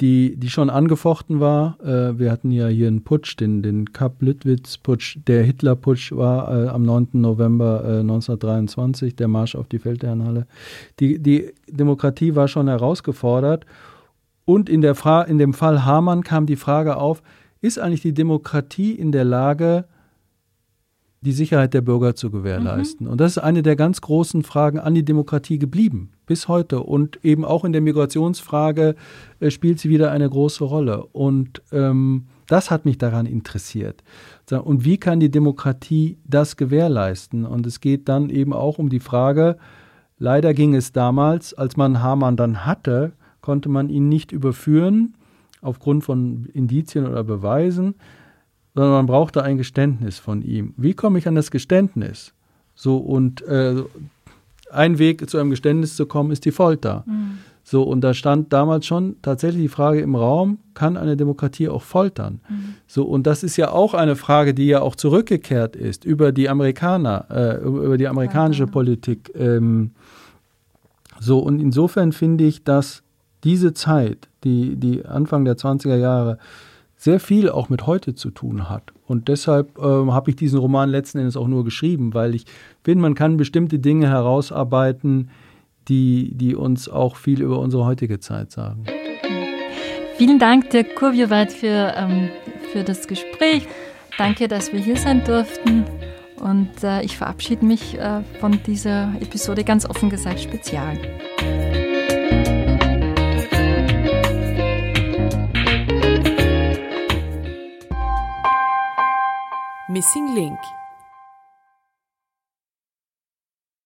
die, die schon angefochten war. Äh, wir hatten ja hier einen Putsch, den, den Kapp-Lüttwitz-Putsch. Der Hitler-Putsch war äh, am 9. November äh, 1923, der Marsch auf die Feldherrnhalle. Die, die Demokratie war schon herausgefordert. Und in, der Fra in dem Fall Hamann kam die Frage auf, ist eigentlich die Demokratie in der Lage, die Sicherheit der Bürger zu gewährleisten. Mhm. Und das ist eine der ganz großen Fragen an die Demokratie geblieben, bis heute. Und eben auch in der Migrationsfrage äh, spielt sie wieder eine große Rolle. Und ähm, das hat mich daran interessiert. Und wie kann die Demokratie das gewährleisten? Und es geht dann eben auch um die Frage, leider ging es damals, als man Hamann dann hatte, konnte man ihn nicht überführen aufgrund von Indizien oder Beweisen sondern man brauchte ein Geständnis von ihm. Wie komme ich an das Geständnis? So, und äh, ein Weg zu einem Geständnis zu kommen, ist die Folter. Mhm. So, und da stand damals schon tatsächlich die Frage im Raum, kann eine Demokratie auch foltern? Mhm. So, und das ist ja auch eine Frage, die ja auch zurückgekehrt ist über die Amerikaner, äh, über die amerikanische ja, Politik. Ähm, so, und insofern finde ich, dass diese Zeit, die, die Anfang der 20er Jahre, sehr viel auch mit heute zu tun hat. Und deshalb äh, habe ich diesen Roman letzten Endes auch nur geschrieben, weil ich finde, man kann bestimmte Dinge herausarbeiten, die, die uns auch viel über unsere heutige Zeit sagen. Vielen Dank, Dirk Kurvieweit, für, ähm, für das Gespräch. Danke, dass wir hier sein durften. Und äh, ich verabschiede mich äh, von dieser Episode ganz offen gesagt spezial. Missing Link